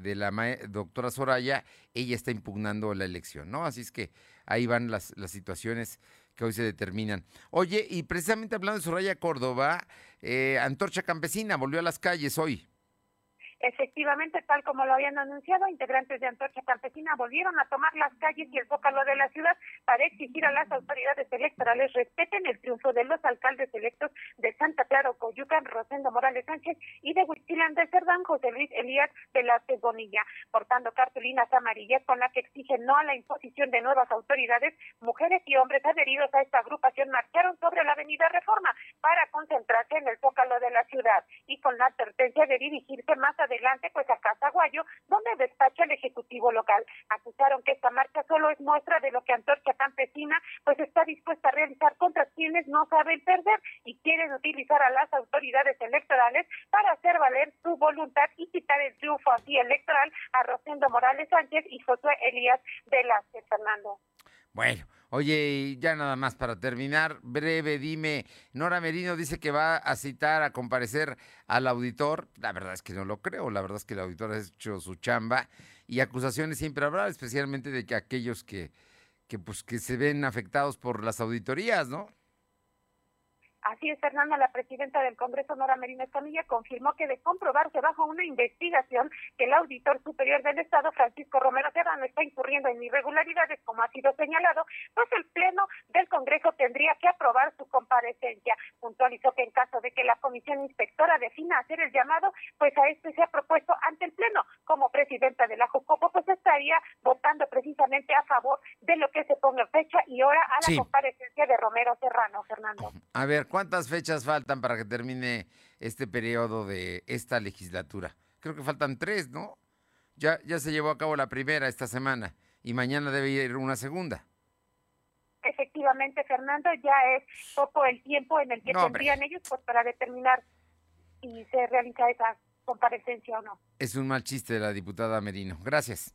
de, la doctora Soraya, ella está impugnando la elección, ¿no? Así es que ahí van las, las situaciones que hoy se determinan. Oye, y precisamente hablando de Soraya Córdoba, eh, Antorcha Campesina volvió a las calles hoy. Efectivamente, tal como lo habían anunciado, integrantes de Antorcha Campesina volvieron a tomar las calles y el zócalo de la ciudad para exigir a las autoridades electorales respeten el triunfo de los alcaldes electos de Santa Clara, Coyucan, Rosendo Morales Sánchez y de Huichilán de Cerdán, José Luis Elías Velázquez Bonilla, portando cartulinas amarillas con las que exigen no a la imposición de nuevas autoridades. Mujeres y hombres adheridos a esta agrupación marcharon sobre la avenida Reforma para concentrarse en el zócalo de la ciudad y con la advertencia de dirigirse más a adelante pues a Casaguayo, donde despacha el Ejecutivo local. Acusaron que esta marcha solo es muestra de lo que Antorcha Campesina pues está dispuesta a realizar contra quienes no saben perder y quieren utilizar a las autoridades electorales para hacer valer su voluntad y quitar el triunfo así electoral a Rosendo Morales Sánchez y Josué Elías Velázquez Fernando. Bueno, Oye, ya nada más para terminar, breve, dime, Nora Merino dice que va a citar a comparecer al auditor. La verdad es que no lo creo, la verdad es que el auditor ha hecho su chamba y acusaciones siempre habrá, especialmente de que aquellos que, que, pues, que se ven afectados por las auditorías, ¿no? Así es, Fernanda, la presidenta del Congreso, Nora Merino Escamilla, confirmó que de comprobarse bajo una investigación que el auditor superior del Estado, Francisco Romero Serrano, está incurriendo en irregularidades, como ha sido señalado, pues el Pleno del Congreso tendría que aprobar su comparecencia. Puntualizó que en caso de que la Comisión Inspectora defina hacer el llamado, pues a este se ha propuesto ante el Pleno. Como presidenta de la JUCOPO, pues estaría votando precisamente a favor de lo que se ponga fecha y hora a la comparecencia de Romero Serrano, Fernando. A ver, ¿Cuántas fechas faltan para que termine este periodo de esta legislatura? Creo que faltan tres, ¿no? Ya, ya se llevó a cabo la primera esta semana y mañana debe ir una segunda. Efectivamente, Fernando, ya es poco el tiempo en el que tendrían ellos pues, para determinar si se realiza esa comparecencia o no. Es un mal chiste de la diputada Merino. Gracias.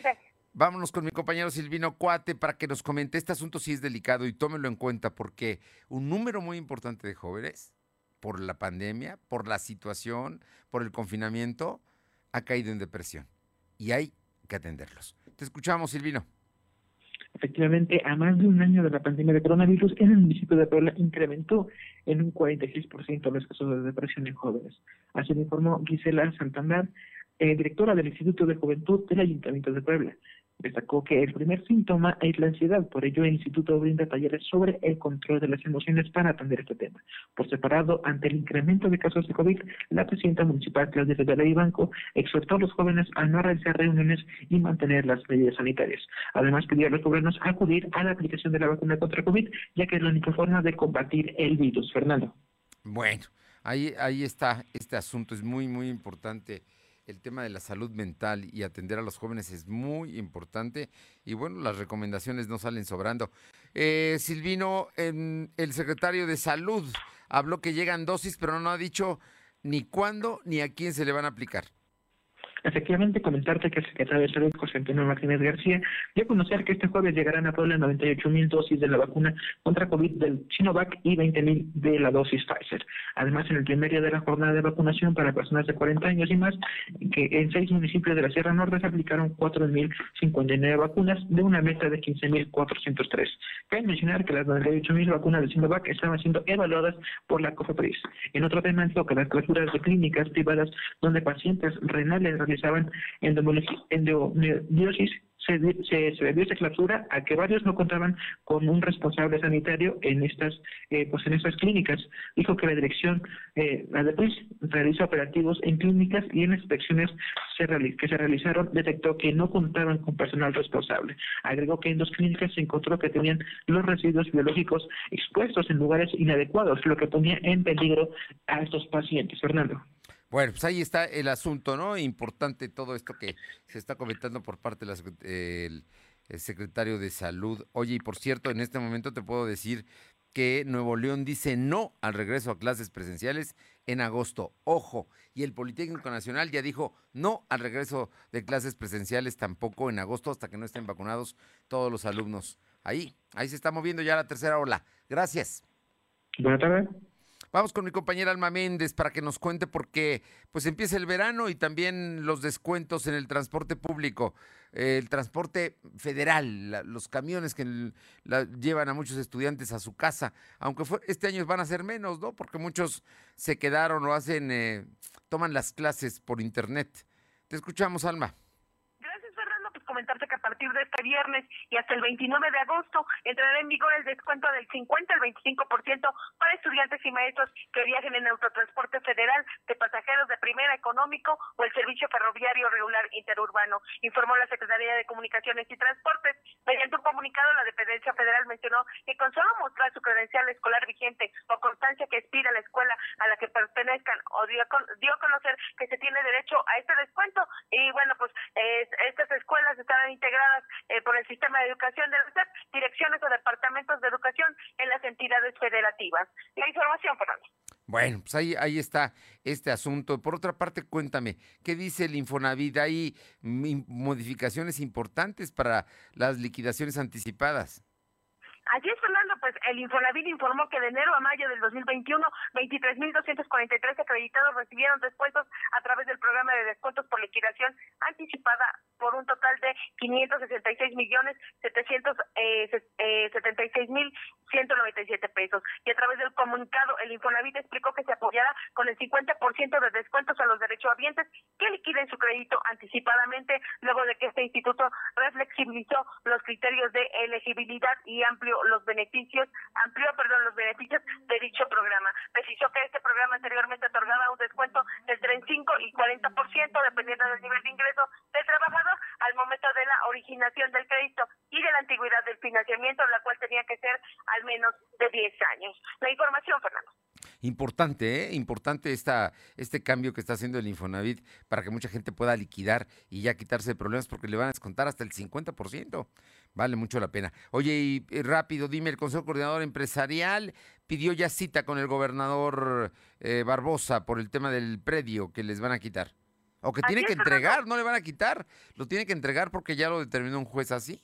Gracias. Vámonos con mi compañero Silvino Cuate para que nos comente. Este asunto sí es delicado y tómelo en cuenta porque un número muy importante de jóvenes, por la pandemia, por la situación, por el confinamiento, ha caído en depresión y hay que atenderlos. Te escuchamos, Silvino. Efectivamente, a más de un año de la pandemia de coronavirus, en el municipio de Puebla incrementó en un 46% los casos de depresión en jóvenes. Así lo informó Gisela Santander, eh, directora del Instituto de Juventud del Ayuntamiento de Puebla. Destacó que el primer síntoma es la ansiedad, por ello el instituto brinda talleres sobre el control de las emociones para atender este tema. Por separado, ante el incremento de casos de COVID, la presidenta municipal Claudia Rivera Ibanco exhortó a los jóvenes a no realizar reuniones y mantener las medidas sanitarias. Además, pidió a los gobiernos acudir a la aplicación de la vacuna contra COVID, ya que es la única forma de combatir el virus. Fernando. Bueno, ahí, ahí está este asunto, es muy, muy importante el tema de la salud mental y atender a los jóvenes es muy importante y bueno, las recomendaciones no salen sobrando. Eh, Silvino, el secretario de Salud habló que llegan dosis, pero no ha dicho ni cuándo ni a quién se le van a aplicar. Efectivamente, comentarte que el secretario de Salud, José Antonio Martínez García, dio a conocer que este jueves llegarán a Puebla 98 mil dosis de la vacuna contra COVID del Sinovac y 20 mil de la dosis Pfizer. Además, en el primer día de la jornada de vacunación para personas de 40 años y más, que en seis municipios de la Sierra Norte se aplicaron 4.059 vacunas de una meta de 15.403. Cabe mencionar que las 98 mil vacunas del Sinovac estaban siendo evaluadas por la COFEPRIS. En otro tema, en que las clausuras de clínicas privadas donde pacientes renales realizaban endometriosis se, se, se, debió esta clausura a que varios no contaban con un responsable sanitario en estas eh, pues en estas clínicas. Dijo que la dirección, eh, la DEPRIS, realizó operativos en clínicas y en inspecciones que se realizaron detectó que no contaban con personal responsable. Agregó que en dos clínicas se encontró que tenían los residuos biológicos expuestos en lugares inadecuados, lo que ponía en peligro a estos pacientes. Fernando. Bueno, pues ahí está el asunto, ¿no? Importante todo esto que se está comentando por parte del secretario de Salud. Oye, y por cierto, en este momento te puedo decir que Nuevo León dice no al regreso a clases presenciales en agosto. Ojo, y el Politécnico Nacional ya dijo no al regreso de clases presenciales tampoco en agosto hasta que no estén vacunados todos los alumnos. Ahí, ahí se está moviendo ya la tercera ola. Gracias. Buenas tardes. Vamos con mi compañera Alma Méndez para que nos cuente por qué pues empieza el verano y también los descuentos en el transporte público, el transporte federal, los camiones que llevan a muchos estudiantes a su casa, aunque este año van a ser menos, ¿no? Porque muchos se quedaron o hacen, eh, toman las clases por internet. Te escuchamos, Alma comentarte que partir de este viernes y hasta el 29 de agosto entrará en vigor el descuento del 50 al 25% para estudiantes y maestros que viajen en autotransporte federal de pasajeros de primera económico o el servicio ferroviario regular interurbano, informó la Secretaría de Comunicaciones y Transportes. Mediante un comunicado, la dependencia federal mencionó que con solo mostrar su credencial escolar vigente o constancia que expira la escuela a la que pertenezcan o dio, a conocer que se tiene derecho a este descuento y bueno, pues estas escuelas estarán integradas eh, por el sistema de educación de la direcciones o departamentos de educación en las entidades federativas. La información, Fernando. Bueno, pues ahí, ahí está este asunto. Por otra parte, cuéntame, ¿qué dice el Infonavit? ¿Hay modificaciones importantes para las liquidaciones anticipadas? Así es, pues el Infonavit informó que de enero a mayo del 2021, 23.243 acreditados recibieron descuentos a través del programa de descuentos por liquidación anticipada por un total de 566 millones 776 mil 197 pesos. Y a través del comunicado, el Infonavit explicó que se apoyará con el 50% de descuentos a los derechohabientes que liquiden su crédito anticipadamente, luego de que este instituto reflexibilizó los criterios de elegibilidad y amplió los beneficios, amplió, perdón, los beneficios de dicho programa. Precisó que este programa anteriormente otorgaba un descuento del 35 y 40% dependiendo del nivel de ingreso del trabajador al momento de la originación del crédito y de la antigüedad del financiamiento, la cual tenía que ser al menos de 10 años. La información, Fernando. Importante, ¿eh? Importante esta, este cambio que está haciendo el Infonavit para que mucha gente pueda liquidar y ya quitarse de problemas porque le van a descontar hasta el 50%. Vale mucho la pena. Oye, y, rápido, dime, el Consejo Coordinador Empresarial pidió ya cita con el gobernador eh, Barbosa por el tema del predio que les van a quitar. O que tiene que entregar, no le van a quitar. Lo tiene que entregar porque ya lo determinó un juez así.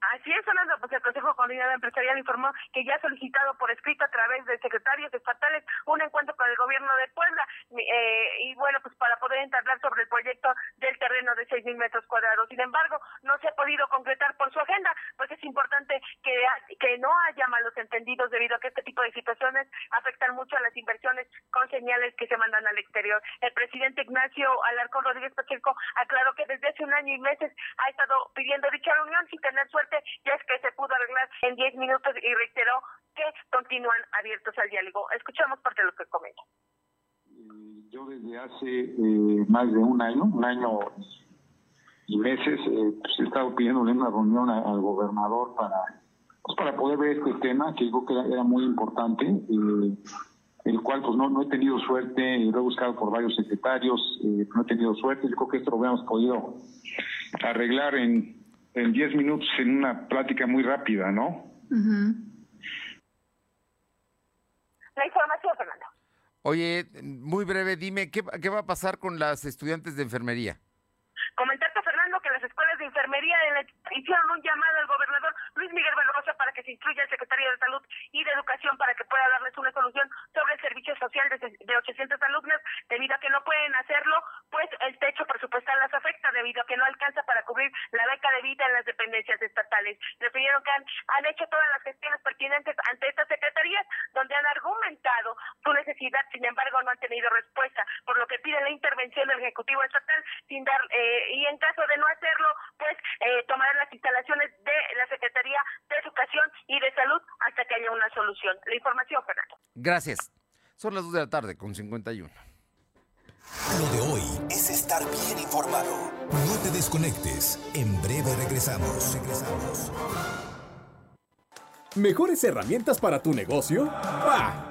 Así es, pues el Consejo Coordinador Empresarial informó que ya ha solicitado por escrito a través de secretarios estatales un encuentro con el gobierno de Puebla eh, y bueno, pues para poder entablar sobre el proyecto del terreno de seis mil metros cuadrados. Sin embargo, no se ha podido concretar por su agenda, pues es importante que, que no haya malos entendidos debido a que este tipo de situaciones afectan mucho a las inversiones con señales que se mandan al exterior. El presidente Ignacio Alarcón Rodríguez Pacheco aclaró que desde hace un año y meses ha estado pidiendo dicha reunión sin tener suerte ya es que se pudo arreglar en 10 minutos y reiteró que continúan abiertos al diálogo. Escuchamos parte de lo que comenta. Eh, yo desde hace eh, más de un año, un año y meses, eh, pues he estado pidiéndole una reunión al gobernador para pues para poder ver este tema, que digo que era, muy importante, el cual pues no, no he tenido suerte, lo he buscado por varios secretarios, no he tenido suerte, yo creo que esto lo hubiéramos podido arreglar en en 10 minutos en una plática muy rápida, ¿no? La información, Fernando. Oye, muy breve, dime, ¿qué, ¿qué va a pasar con las estudiantes de enfermería? Fernando, de enfermería hicieron un llamado al gobernador Luis Miguel Barbosa para que se instruya al secretario de Salud y de Educación para que pueda darles una solución sobre el servicio social de, de 800 alumnas, debido a que no pueden hacerlo, pues el techo presupuestal las afecta, debido a que no alcanza para cubrir la beca de vida en las dependencias estatales. Refirieron que han, han hecho todas las gestiones pertinentes ante estas secretarías, donde han argumentado su necesidad, sin embargo, no han tenido respuesta, por lo que piden la intervención del Ejecutivo Estatal sin dar, eh, y en caso de no hacerlo, pues eh, tomar las instalaciones de la Secretaría de Educación y de Salud hasta que haya una solución. La información, Fernando. Gracias. Son las 2 de la tarde con 51. Lo de hoy es estar bien informado. No te desconectes. En breve regresamos. Regresamos. ¿Mejores herramientas para tu negocio? ¡Bah!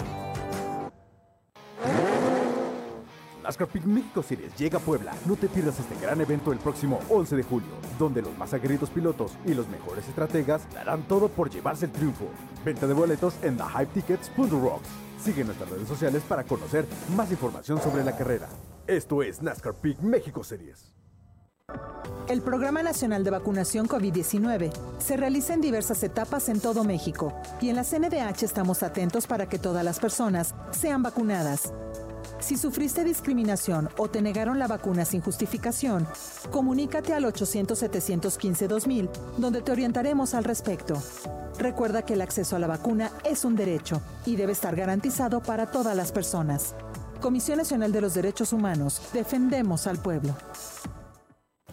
NASCAR Peak México Series llega a Puebla. No te pierdas este gran evento el próximo 11 de julio, donde los más aguerridos pilotos y los mejores estrategas darán todo por llevarse el triunfo. Venta de boletos en thehypetickets.rocks. Sigue nuestras redes sociales para conocer más información sobre la carrera. Esto es NASCAR Peak México Series. El Programa Nacional de Vacunación COVID-19 se realiza en diversas etapas en todo México y en la CNDH estamos atentos para que todas las personas sean vacunadas. Si sufriste discriminación o te negaron la vacuna sin justificación, comunícate al 800-715-2000, donde te orientaremos al respecto. Recuerda que el acceso a la vacuna es un derecho y debe estar garantizado para todas las personas. Comisión Nacional de los Derechos Humanos, defendemos al pueblo.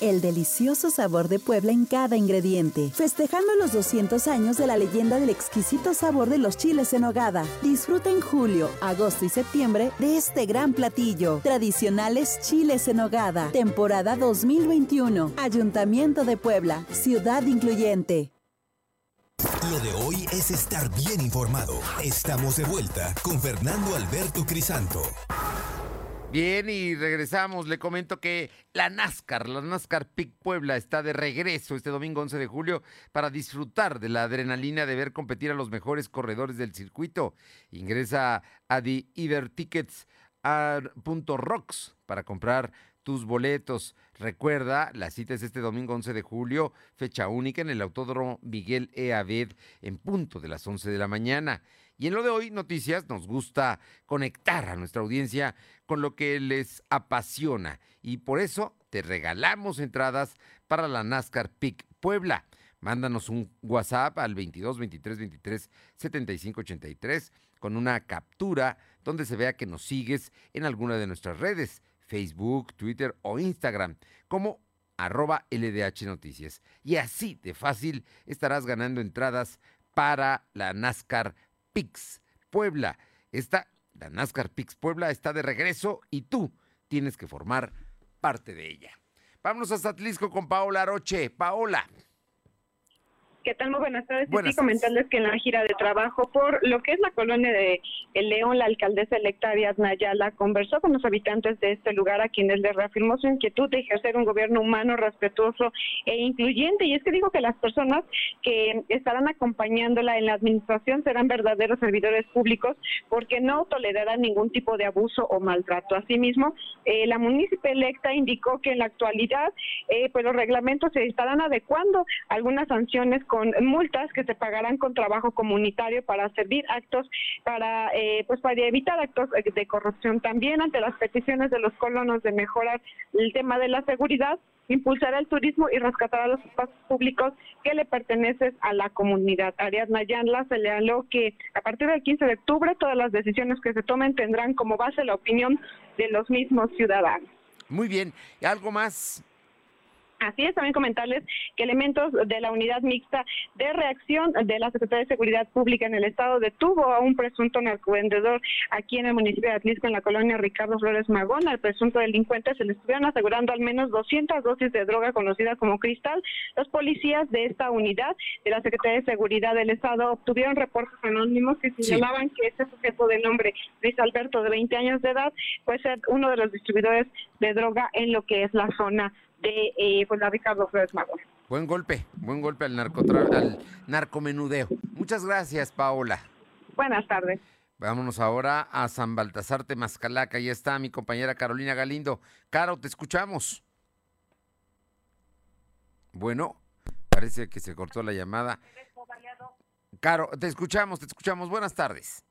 el delicioso sabor de Puebla en cada ingrediente, festejando los 200 años de la leyenda del exquisito sabor de los chiles en hogada. Disfruta en julio, agosto y septiembre de este gran platillo. Tradicionales chiles en hogada, temporada 2021. Ayuntamiento de Puebla, ciudad incluyente. Lo de hoy es estar bien informado. Estamos de vuelta con Fernando Alberto Crisanto. Bien, y regresamos. Le comento que la NASCAR, la NASCAR Pic Puebla, está de regreso este domingo 11 de julio para disfrutar de la adrenalina de ver competir a los mejores corredores del circuito. Ingresa a theibertickets.rocks para comprar tus boletos. Recuerda, la cita es este domingo 11 de julio, fecha única en el Autódromo Miguel E. Aved en punto de las 11 de la mañana. Y en lo de hoy, noticias, nos gusta conectar a nuestra audiencia con lo que les apasiona. Y por eso te regalamos entradas para la NASCAR PIC Puebla. Mándanos un WhatsApp al 22 23 23 75 83 con una captura donde se vea que nos sigues en alguna de nuestras redes, Facebook, Twitter o Instagram, como arroba LDH Noticias. Y así de fácil estarás ganando entradas para la NASCAR Pix Puebla. Esta, la NASCAR Pix Puebla está de regreso y tú tienes que formar parte de ella. Vámonos hasta Atlisco con Paola Roche. Paola. ¿Qué tal? Muy buenas tardes. y comentarles que en la gira de trabajo por lo que es la colonia de El León, la alcaldesa electa Ariadna Ayala conversó con los habitantes de este lugar a quienes le reafirmó su inquietud de ejercer un gobierno humano, respetuoso e incluyente. Y es que dijo que las personas que estarán acompañándola en la administración serán verdaderos servidores públicos porque no tolerarán ningún tipo de abuso o maltrato. Asimismo, eh, la municipal electa indicó que en la actualidad eh, pues los reglamentos se estarán adecuando algunas sanciones con multas que se pagarán con trabajo comunitario para servir actos para eh, pues para evitar actos de corrupción también ante las peticiones de los colonos de mejorar el tema de la seguridad impulsará el turismo y rescatará los espacios públicos que le pertenecen a la comunidad. Ariadna Yanla señaló que a partir del 15 de octubre todas las decisiones que se tomen tendrán como base la opinión de los mismos ciudadanos. Muy bien, ¿algo más? Así es, también comentarles que elementos de la unidad mixta de reacción de la Secretaría de Seguridad Pública en el Estado detuvo a un presunto narcovendedor aquí en el municipio de Atlisco, en la colonia Ricardo Flores Magón. Al presunto delincuente se le estuvieron asegurando al menos 200 dosis de droga conocida como cristal. Los policías de esta unidad de la Secretaría de Seguridad del Estado obtuvieron reportes anónimos que señalaban que este sujeto de nombre Luis Alberto, de 20 años de edad, puede ser uno de los distribuidores de droga en lo que es la zona de eh, pues, la Ricardo Flores Magón. Buen golpe, buen golpe al, al narcomenudeo. Muchas gracias, Paola. Buenas tardes. Vámonos ahora a San Baltasar Temascalaca. Ahí está mi compañera Carolina Galindo. Caro, te escuchamos. Bueno, parece que se cortó la llamada. Caro, te escuchamos, te escuchamos. Buenas tardes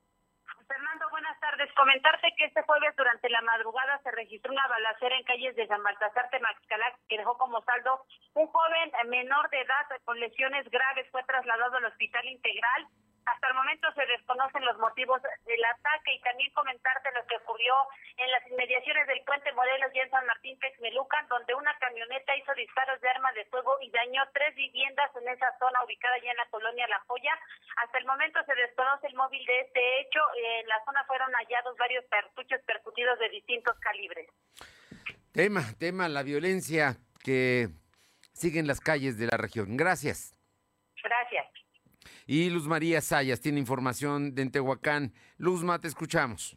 comentarte que este jueves durante la madrugada se registró una balacera en calles de San Baltasar Temaxcalac que dejó como saldo un joven menor de edad con lesiones graves. Fue trasladado al hospital integral hasta el momento se desconocen los motivos del ataque y también comentarte lo que ocurrió en las inmediaciones del puente Morelos y en San Martín Texmelucan, donde una camioneta hizo disparos de arma de fuego y dañó tres viviendas en esa zona ubicada ya en la colonia La Joya. Hasta el momento se desconoce el móvil de este hecho. En la zona fueron hallados varios cartuchos percutidos de distintos calibres. Tema, tema, la violencia que sigue en las calles de la región. Gracias. Gracias. Y Luz María Sayas tiene información de Tehuacán. Luzma, te escuchamos.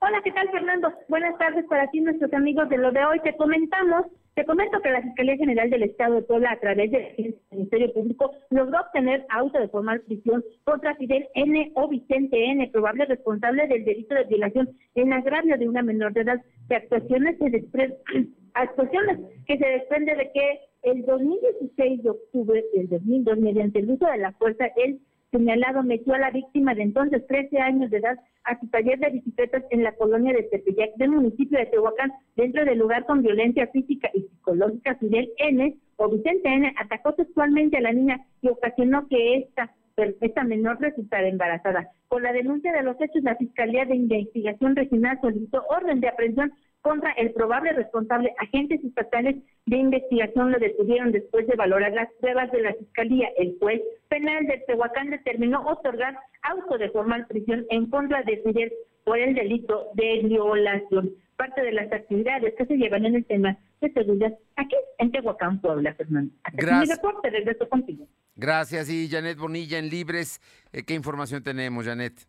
Hola, ¿qué tal, Fernando? Buenas tardes para ti, nuestros amigos de lo de hoy. Te comentamos, te comento que la Fiscalía General del Estado de Puebla, a través del Ministerio Público, logró obtener auto de formal prisión contra Fidel N. o Vicente N., probable responsable del delito de violación en agravio de una menor de edad, de actuaciones, se actuaciones que se desprende de que el 2016 de octubre del 2002, mediante el uso de la fuerza, el señalado metió a la víctima de entonces 13 años de edad a su taller de bicicletas en la colonia de Tepeyac del municipio de Tehuacán, dentro del lugar con violencia física y psicológica. Fidel N. o Vicente N. atacó sexualmente a la niña y ocasionó que esta esta menor resultara embarazada. Con la denuncia de los hechos, la Fiscalía de Investigación Regional solicitó orden de aprehensión contra el probable responsable. Agentes estatales de investigación lo detuvieron después de valorar las pruebas de la Fiscalía. El juez penal de Tehuacán determinó otorgar auto de formal prisión en contra de Fidel por el delito de violación. Parte de las actividades que se llevan en el tema de seguridad aquí en Tehuacán, Puebla, Fernando. Gracias. Mi reporte, regreso contigo. Gracias. Y Janet Bonilla en Libres, eh, ¿qué información tenemos, Janet?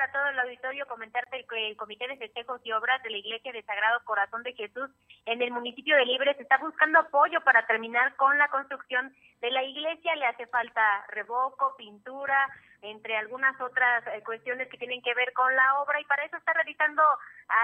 Para todo el auditorio comentarte que el Comité de Festejos y Obras de la Iglesia de Sagrado Corazón de Jesús en el municipio de Libres está buscando apoyo para terminar con la construcción de la iglesia. Le hace falta revoco, pintura, entre algunas otras eh, cuestiones que tienen que ver con la obra y para eso está realizando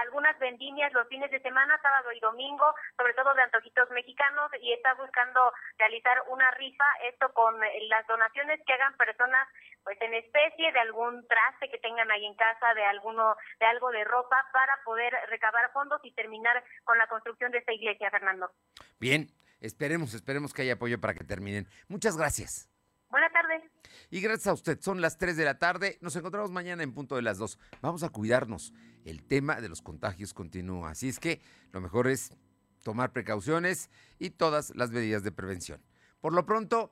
algunas vendimias los fines de semana, sábado y domingo, sobre todo de antojitos mexicanos y está buscando realizar una rifa, esto con eh, las donaciones que hagan personas pues en especie de algún traste que tengan ahí en casa, de alguno de algo de ropa para poder recabar fondos y terminar con la construcción de esta iglesia, Fernando. Bien, esperemos, esperemos que haya apoyo para que terminen. Muchas gracias. Buenas tardes. Y gracias a usted, son las 3 de la tarde. Nos encontramos mañana en punto de las 2. Vamos a cuidarnos. El tema de los contagios continúa. Así es que lo mejor es tomar precauciones y todas las medidas de prevención. Por lo pronto,